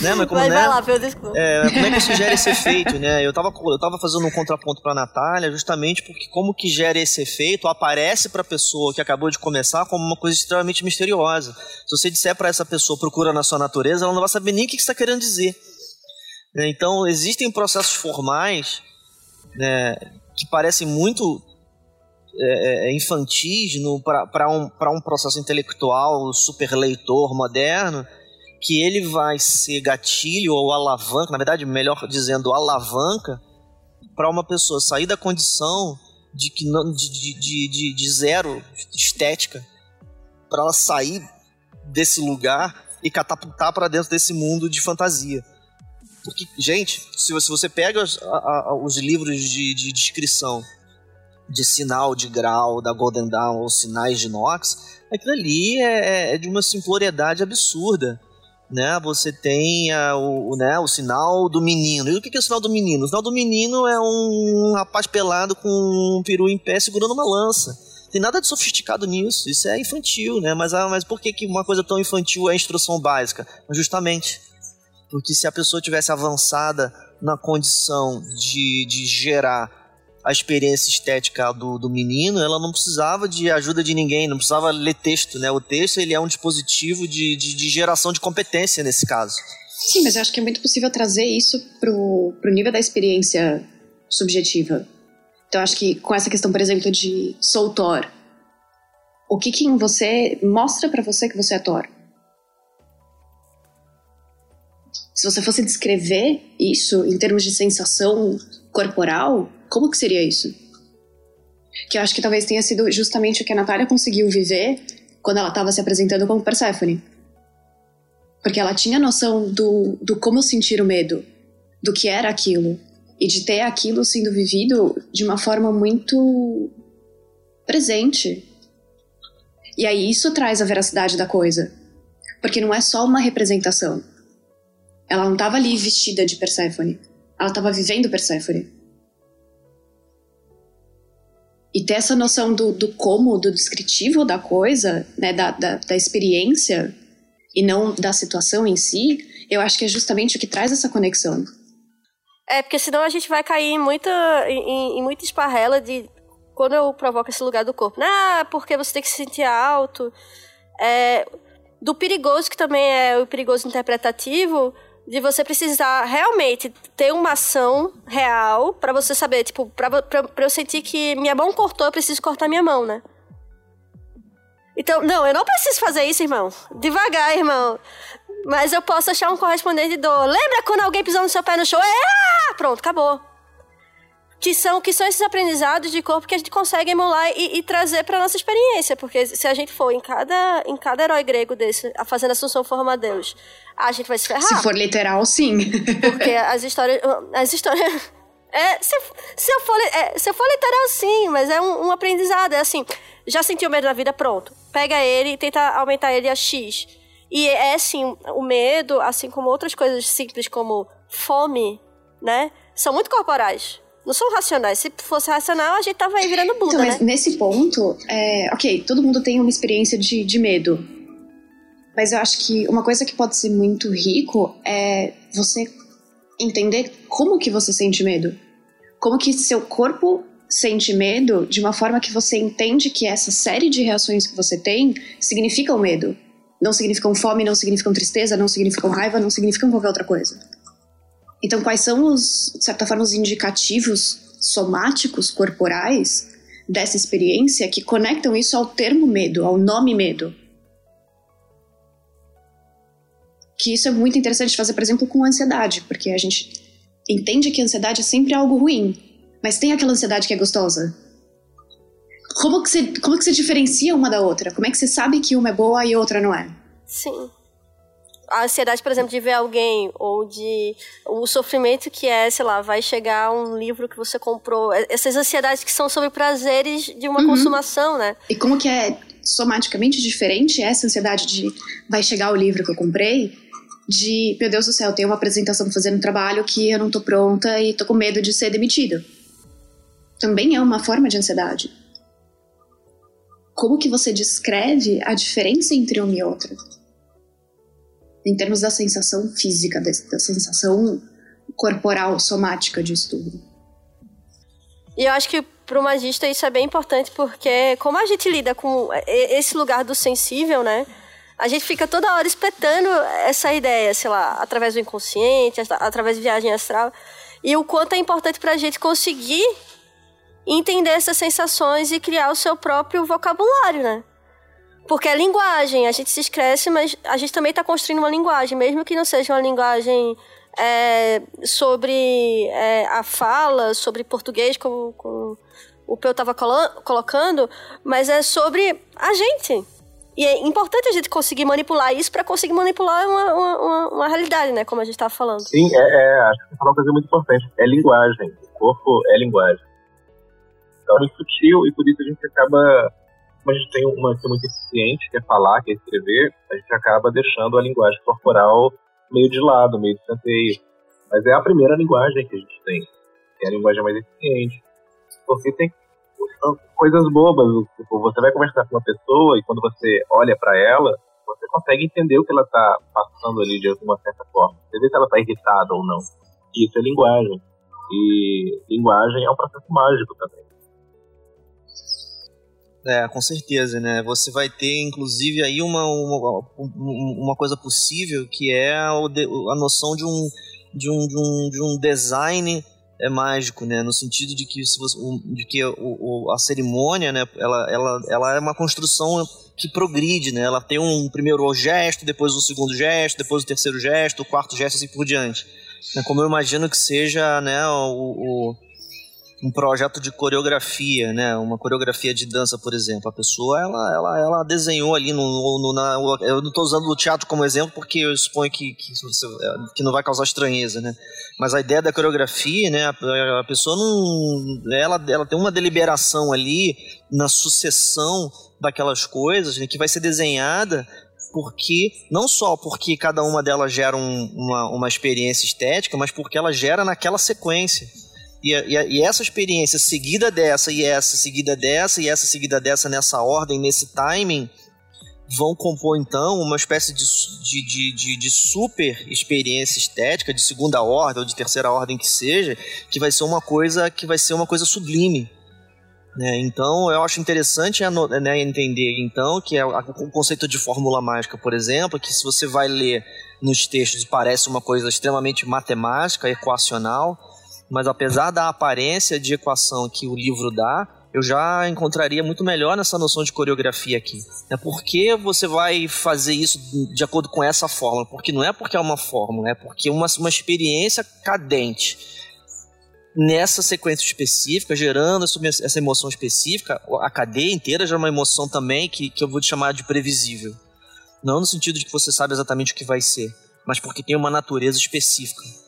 né? Mas como, vai, né? vai lá, desculpa. É, como é que isso gera esse efeito, né? Eu tava, eu tava fazendo um contraponto pra Natália justamente porque como que gera esse efeito aparece pra pessoa que acabou de começar como uma coisa extremamente misteriosa. Se você disser para essa pessoa procura na sua natureza, ela não vai saber nem o que, que você está querendo dizer. Né? Então, existem processos formais né, que parecem muito é, é infantis para um, um processo intelectual super leitor moderno, que ele vai ser gatilho ou alavanca, na verdade, melhor dizendo, alavanca, para uma pessoa sair da condição de, que não, de, de, de, de zero estética, para ela sair desse lugar e catapultar para dentro desse mundo de fantasia. Porque, gente, se você pega os, a, a, os livros de, de, descrição de sinal de grau da Golden Dawn ou sinais de Nox, aquilo ali é, é de uma simploriedade absurda né, você tem a, o, né, o sinal do menino. E o que é o sinal do menino? O sinal do menino é um rapaz pelado com um peru em pé segurando uma lança. Tem nada de sofisticado nisso, isso é infantil, né? Mas, ah, mas por que, que uma coisa tão infantil é instrução básica? Justamente porque se a pessoa tivesse avançada na condição de, de gerar a experiência estética do, do menino, ela não precisava de ajuda de ninguém, não precisava ler texto, né? O texto ele é um dispositivo de, de, de geração de competência nesse caso. Sim, mas eu acho que é muito possível trazer isso pro, pro nível da experiência subjetiva. Então, acho que com essa questão, por exemplo, de sou Thor, o que que em você mostra para você que você é Thor? Se você fosse descrever isso em termos de sensação corporal, como que seria isso? Que eu acho que talvez tenha sido justamente o que a Natália conseguiu viver quando ela estava se apresentando como Persephone. Porque ela tinha noção do, do como sentir o medo, do que era aquilo, e de ter aquilo sendo vivido de uma forma muito presente. E aí isso traz a veracidade da coisa. Porque não é só uma representação. Ela não estava ali vestida de Perséfone. Ela estava vivendo Perséfone. E ter essa noção do, do como, do descritivo da coisa, né, da, da, da experiência, e não da situação em si, eu acho que é justamente o que traz essa conexão. É, porque senão a gente vai cair em muita, em, em muita esparrela de quando eu provoco esse lugar do corpo. Ah, porque você tem que se sentir alto. É, do perigoso, que também é o perigoso interpretativo, de você precisar realmente ter uma ação real para você saber, tipo, pra, pra, pra, eu sentir que minha mão cortou, eu preciso cortar minha mão, né? Então, não, eu não preciso fazer isso, irmão. Devagar, irmão. Mas eu posso achar um correspondente de dor. Lembra quando alguém pisou no seu pé no show? É, ah, pronto, acabou que são, que são esses aprendizados de corpo que a gente consegue emular e, e trazer para nossa experiência. Porque se a gente for em cada, em cada herói grego desse, fazendo Assunção Forma a Deus, a gente vai se ferrar. Se for literal, sim. Porque as histórias. As histórias. É, se, se, eu for, é, se eu for literal, sim, mas é um, um aprendizado. É assim, já sentiu medo da vida? Pronto. Pega ele e tenta aumentar ele a X. E é assim, o medo, assim como outras coisas simples como fome, né? São muito corporais não são racionais. Se fosse racional, a gente tava aí virando Buda, então, mas né? nesse ponto, é, ok, todo mundo tem uma experiência de, de medo. Mas eu acho que uma coisa que pode ser muito rico é você entender como que você sente medo. Como que seu corpo sente medo de uma forma que você entende que essa série de reações que você tem significam medo. Não significam fome, não significam tristeza, não significam raiva, não significam qualquer outra coisa. Então, quais são os, de certa forma, os indicativos somáticos, corporais dessa experiência que conectam isso ao termo medo, ao nome medo? Que isso é muito interessante fazer, por exemplo, com ansiedade, porque a gente entende que a ansiedade é sempre algo ruim, mas tem aquela ansiedade que é gostosa. Como que você, como que você diferencia uma da outra? Como é que você sabe que uma é boa e outra não é? Sim a ansiedade, por exemplo, de ver alguém, ou de o sofrimento que é, sei lá, vai chegar um livro que você comprou. É, essas ansiedades que são sobre prazeres de uma uhum. consumação, né? E como que é somaticamente diferente essa ansiedade de vai chegar o livro que eu comprei, de, meu Deus do céu, tem uma apresentação fazendo um trabalho que eu não tô pronta e tô com medo de ser demitida. Também é uma forma de ansiedade. Como que você descreve a diferença entre uma e outra? Em termos da sensação física, da, sensação corporal, somática de estudo. E eu acho que para o magista isso é bem importante porque como a gente lida com esse lugar do sensível, né? A gente fica toda hora espetando essa ideia, sei lá, através do inconsciente, através de viagem astral, e o quanto é importante para a gente conseguir entender essas sensações e criar o seu próprio vocabulário, né? Porque é linguagem, a gente se escreve, mas a gente também está construindo uma linguagem, mesmo que não seja uma linguagem é, sobre é, a fala, sobre português, como, como o Peu estava colocando, mas é sobre a gente. E é importante a gente conseguir manipular isso para conseguir manipular uma, uma, uma, realidade, né? Como a gente estava falando. Sim, é, é, acho que você falou uma coisa muito importante. É linguagem. O corpo é linguagem. Então é sutil e por isso a gente acaba como a gente tem uma que é muito eficiente, que é falar, que é escrever, a gente acaba deixando a linguagem corporal meio de lado, meio de escanteio. Mas é a primeira linguagem que a gente tem, que é a linguagem mais eficiente. Você tem coisas bobas, tipo, você vai conversar com uma pessoa e quando você olha para ela, você consegue entender o que ela está passando ali de alguma certa forma. Você vê se ela está irritada ou não. Isso é linguagem. E linguagem é um processo mágico também. É, com certeza, né? Você vai ter, inclusive, aí uma, uma, uma coisa possível que é a, noção de um, de um, de um, de um design é mágico, né? No sentido de que, se você, de que o, a cerimônia, né? Ela, ela, ela é uma construção que progride, né? Ela tem um primeiro gesto, depois um segundo gesto, depois o terceiro gesto, o quarto gesto e assim por diante. Né? Como eu imagino que seja, né? O, o um projeto de coreografia, né? Uma coreografia de dança, por exemplo. A pessoa, ela, ela, ela desenhou ali no, no na, eu não estou usando o teatro como exemplo porque eu suponho que, que, que não vai causar estranheza, né? Mas a ideia da coreografia, né? A, a pessoa não, ela, ela tem uma deliberação ali na sucessão daquelas coisas né, que vai ser desenhada porque não só porque cada uma delas gera um, uma, uma experiência estética, mas porque ela gera naquela sequência. E, e, e, essa experiência seguida dessa, e essa seguida dessa, e essa seguida dessa nessa ordem, nesse timing, vão compor então uma espécie de, de, de, de, super experiência estética de segunda ordem ou de terceira ordem que seja, que vai ser uma coisa que vai ser uma coisa sublime. Né? Então eu acho interessante né, entender então que é o conceito de fórmula mágica, por exemplo, que se você vai ler nos textos parece uma coisa extremamente matemática, equacional, mas apesar da aparência de equação que o livro dá, eu já encontraria muito melhor nessa noção de coreografia aqui. É por que você vai fazer isso de acordo com essa fórmula? Porque não é porque é uma fórmula, é porque é uma, uma experiência cadente nessa sequência específica, gerando essa emoção específica, a cadeia inteira gera uma emoção também que, que eu vou te chamar de previsível. Não no sentido de que você sabe exatamente o que vai ser, mas porque tem uma natureza específica.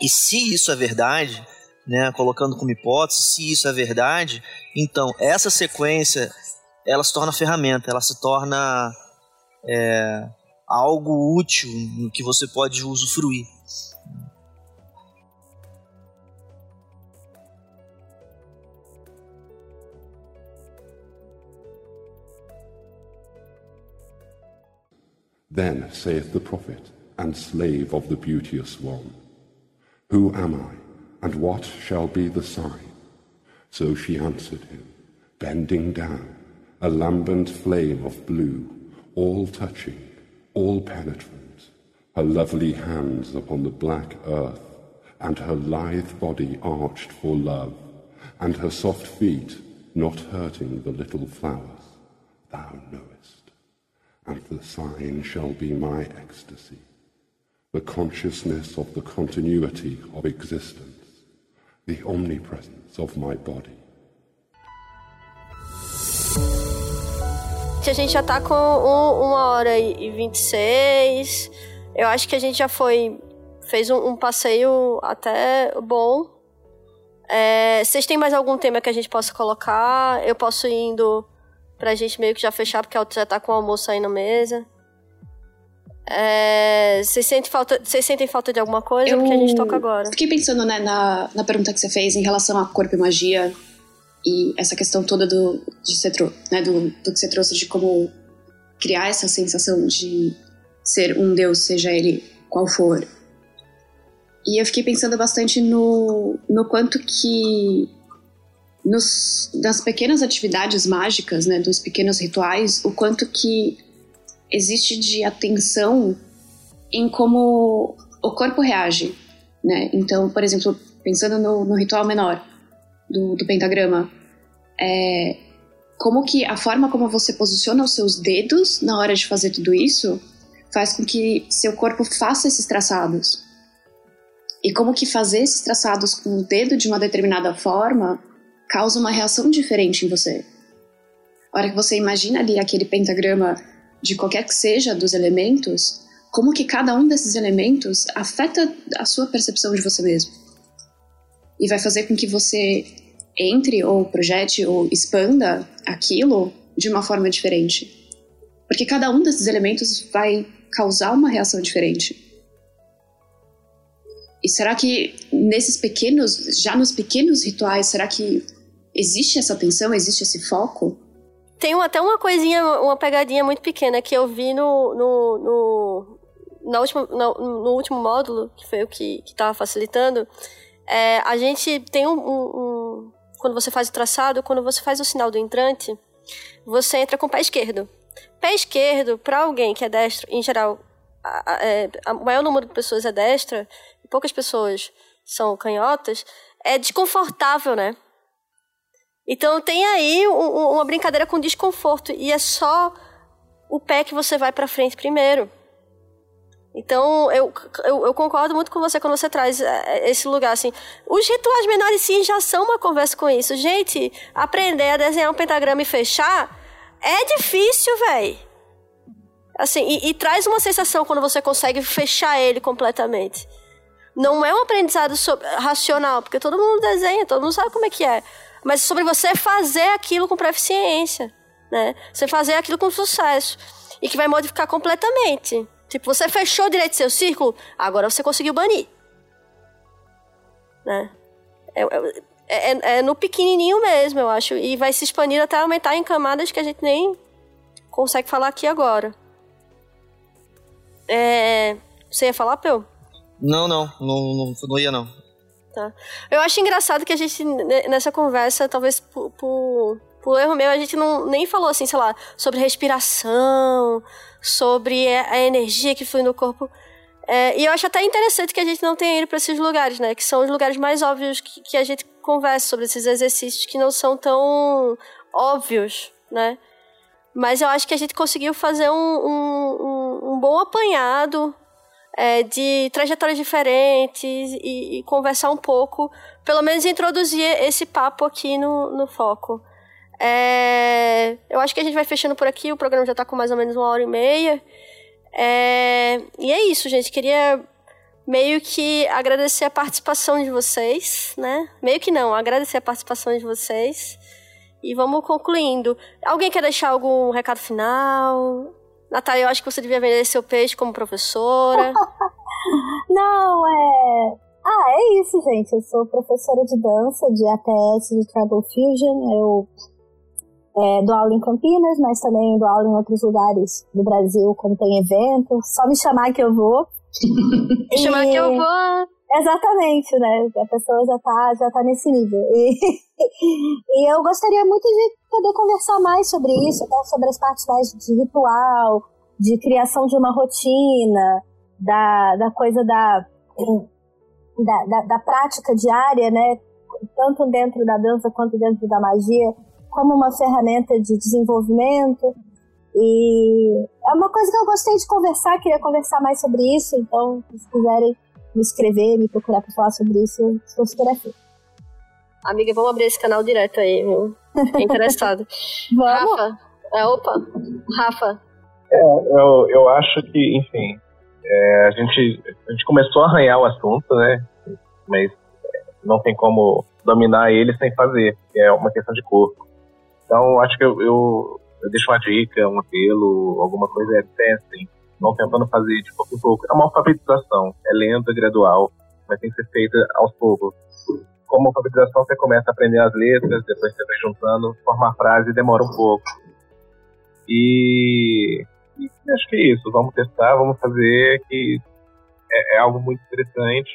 E se isso é verdade, né, colocando como hipótese, se isso é verdade, então essa sequência ela se torna ferramenta, ela se torna é, algo útil no que você pode usufruir. Then saith the prophet and slave of the beauteous one. Who am I, and what shall be the sign? So she answered him, bending down, a lambent flame of blue, all touching, all penetrant, her lovely hands upon the black earth, and her lithe body arched for love, and her soft feet not hurting the little flowers, thou knowest. And the sign shall be my ecstasy the consciousness of the continuity of existence, the omnipresence of my body. A gente já tá com um, uma hora e 26. Eu acho que a gente já foi. fez um, um passeio até bom. É, vocês têm mais algum tema que a gente possa colocar? Eu posso ir indo pra gente meio que já fechar, porque já tá com o almoço aí na mesa. É, vocês, sentem falta, vocês sentem falta de alguma coisa? Eu Porque a gente toca agora. Fiquei pensando né, na, na pergunta que você fez em relação a corpo e magia e essa questão toda do, de você, né, do, do que você trouxe de como criar essa sensação de ser um deus, seja ele qual for. E eu fiquei pensando bastante no, no quanto que nos, nas pequenas atividades mágicas, né, dos pequenos rituais, o quanto que existe de atenção em como o corpo reage, né? Então, por exemplo, pensando no, no ritual menor do, do pentagrama, é, como que a forma como você posiciona os seus dedos na hora de fazer tudo isso faz com que seu corpo faça esses traçados. E como que fazer esses traçados com o dedo de uma determinada forma causa uma reação diferente em você. A hora que você imagina ali aquele pentagrama de qualquer que seja dos elementos, como que cada um desses elementos afeta a sua percepção de você mesmo. E vai fazer com que você entre ou projete ou expanda aquilo de uma forma diferente. Porque cada um desses elementos vai causar uma reação diferente. E será que nesses pequenos, já nos pequenos rituais, será que existe essa atenção, existe esse foco? Tem até uma coisinha, uma pegadinha muito pequena que eu vi no, no, no, na última, no, no último módulo, que foi o que estava facilitando. É, a gente tem um, um, um, Quando você faz o traçado, quando você faz o sinal do entrante, você entra com o pé esquerdo. Pé esquerdo, para alguém que é destro, em geral, a, é, o maior número de pessoas é destra, poucas pessoas são canhotas, é desconfortável, né? Então tem aí um, uma brincadeira com desconforto e é só o pé que você vai para frente primeiro. Então, eu, eu, eu, concordo muito com você quando você traz é, esse lugar, assim. Os rituais menores, sim, já são uma conversa com isso. Gente, aprender a desenhar um pentagrama e fechar é difícil, velho. Assim, e, e, traz uma sensação quando você consegue fechar ele completamente. Não é um aprendizado sobre, racional, porque todo mundo desenha, todo mundo sabe como é que é. Mas é sobre você fazer aquilo com proficiência, né? Você fazer aquilo com sucesso. E que vai modificar completamente. Tipo, você fechou direito seu círculo, agora você conseguiu banir. Né? É, é, é, é, no pequenininho mesmo, eu acho. E vai se expandir até aumentar em camadas que a gente nem consegue falar aqui agora. É... Você ia falar, Peu? Não, não, não, não, não ia não. Tá. Eu acho engraçado que a gente, nessa conversa, talvez por, por, por erro meu, a gente não nem falou assim, sei lá, sobre respiração, sobre a energia que flui no corpo. É, e eu acho até interessante que a gente não tenha ido para esses lugares, né? Que são os lugares mais óbvios que, que a gente conversa sobre esses exercícios que não são tão óbvios, né? Mas eu acho que a gente conseguiu fazer um, um, um bom apanhado é, de trajetórias diferentes e, e, conversar um pouco, pelo menos introduzir esse papo aqui no, no foco. É, eu acho que a gente vai fechando por aqui, o programa já está com mais ou menos uma hora e meia. É, e é isso, gente. Queria meio que agradecer a participação de vocês, né? Meio que não, agradecer a participação de vocês. E vamos concluindo. Alguém quer deixar algum recado final? Natália, eu acho que você devia vender seu peixe como professora. não, é. Ah, é isso, gente. Eu sou professora de dança de ATS de Tribal Fusion. Eu é, dou aula em Campinas, mas também dou aula em outros lugares do Brasil quando tem evento. Só me chamar que eu vou. me chamar que eu vou. Exatamente, né? A pessoa já tá, já tá nesse nível. E, e eu gostaria muito de poder conversar mais sobre isso, até sobre as partes mais de ritual, de criação de uma rotina, da, da coisa da, da, da, da prática diária, né? Tanto dentro da dança quanto dentro da magia como uma ferramenta de desenvolvimento. E é uma coisa que eu gostei de conversar, queria conversar mais sobre isso, então, se quiserem me escrever, me procurar para falar sobre isso, eu estou super aqui. Amiga, vamos abrir esse canal direto aí, viu? É interessado. vamos? Rafa, é, opa, Rafa. É, eu, eu acho que, enfim, é, a, gente, a gente começou a arranhar o assunto, né? Mas não tem como dominar ele sem fazer, é uma questão de corpo. Então, acho que eu, eu, eu deixo uma dica, um apelo, alguma coisa, é testem. Não tentando fazer de pouco em pouco. É uma alfabetização, é lenta, gradual, mas tem que ser feita aos poucos. Como alfabetização, você começa a aprender as letras, depois você vai juntando, formar frase, demora um pouco. E, e acho que é isso. Vamos testar, vamos fazer, que é, é algo muito interessante.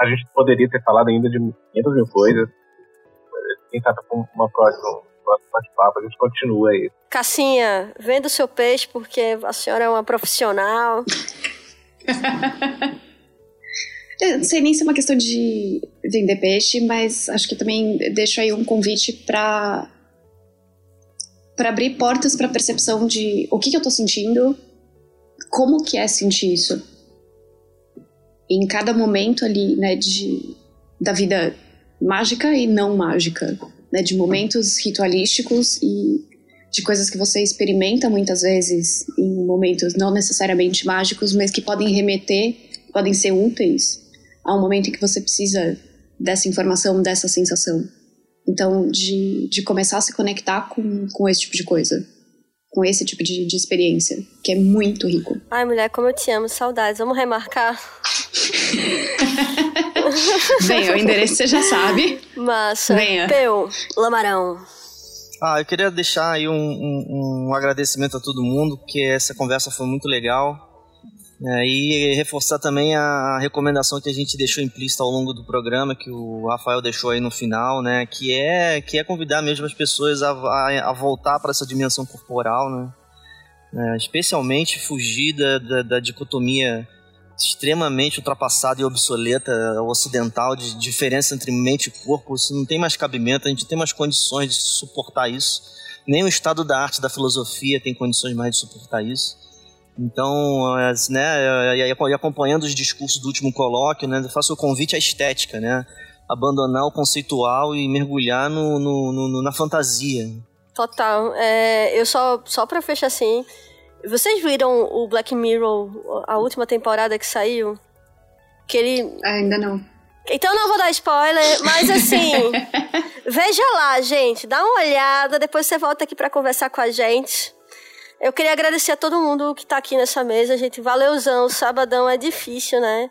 A gente poderia ter falado ainda de 500 mil coisas, quem sabe com uma próxima bate-papo, a gente continua aí. Cassinha, venda o seu peixe porque a senhora é uma profissional. Eu não sei nem se é uma questão de vender peixe, mas acho que também deixo aí um convite para para abrir portas para percepção de o que, que eu tô sentindo, como que é sentir isso. Em cada momento ali, né, de, da vida mágica e não mágica, né, de momentos ritualísticos e de coisas que você experimenta muitas vezes em momentos não necessariamente mágicos, mas que podem remeter, podem ser úteis a um momento em que você precisa dessa informação, dessa sensação. Então, de, de começar a se conectar com, com esse tipo de coisa. Com esse tipo de, de experiência, que é muito rico. Ai, mulher, como eu te amo, saudades. Vamos remarcar? Venha, o endereço você já sabe. Massa. Venha. Peu, Lamarão. Ah, eu queria deixar aí um, um, um, agradecimento a todo mundo, porque essa conversa foi muito legal. É, e reforçar também a recomendação que a gente deixou implícita ao longo do programa, que o Rafael deixou aí no final, né? Que é, que é convidar mesmo as pessoas a, a, a voltar para essa dimensão corporal, né? É, especialmente fugir da, da, da, dicotomia extremamente ultrapassada e obsoleta ocidental de diferença entre mente e corpo. Isso não tem mais cabimento, a gente tem mais condições de suportar isso. Nem o estado da arte, da filosofia tem condições mais de suportar isso. Então, né, e acompanhando os discursos do último colóquio, né, eu faço o convite à estética, né, abandonar o conceitual e mergulhar no, no, no na fantasia. Total. É, eu só, só pra fechar assim, vocês viram o Black Mirror, a última temporada que saiu? Que ele... Ainda não. Então não vou dar spoiler, mas assim, veja lá, gente, dá uma olhada, depois você volta aqui para conversar com a gente. Eu queria agradecer a todo mundo que tá aqui nessa mesa, gente. Valeuzão, sabadão é difícil, né?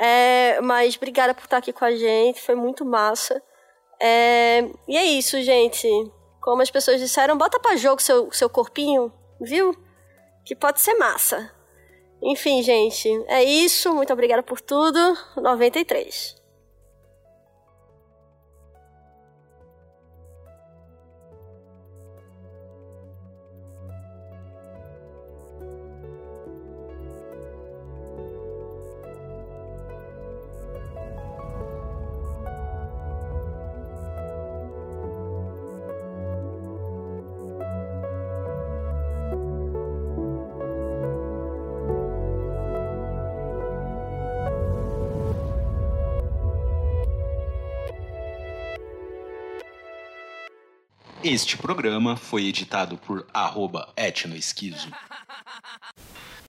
É, mas obrigada por estar aqui com a gente, foi muito massa. É, e é isso, gente. Como as pessoas disseram, bota pra jogo seu, seu corpinho, viu? Que pode ser massa. Enfim, gente, é isso. Muito obrigada por tudo. 93. Este programa foi editado por arroba etnoesquizo.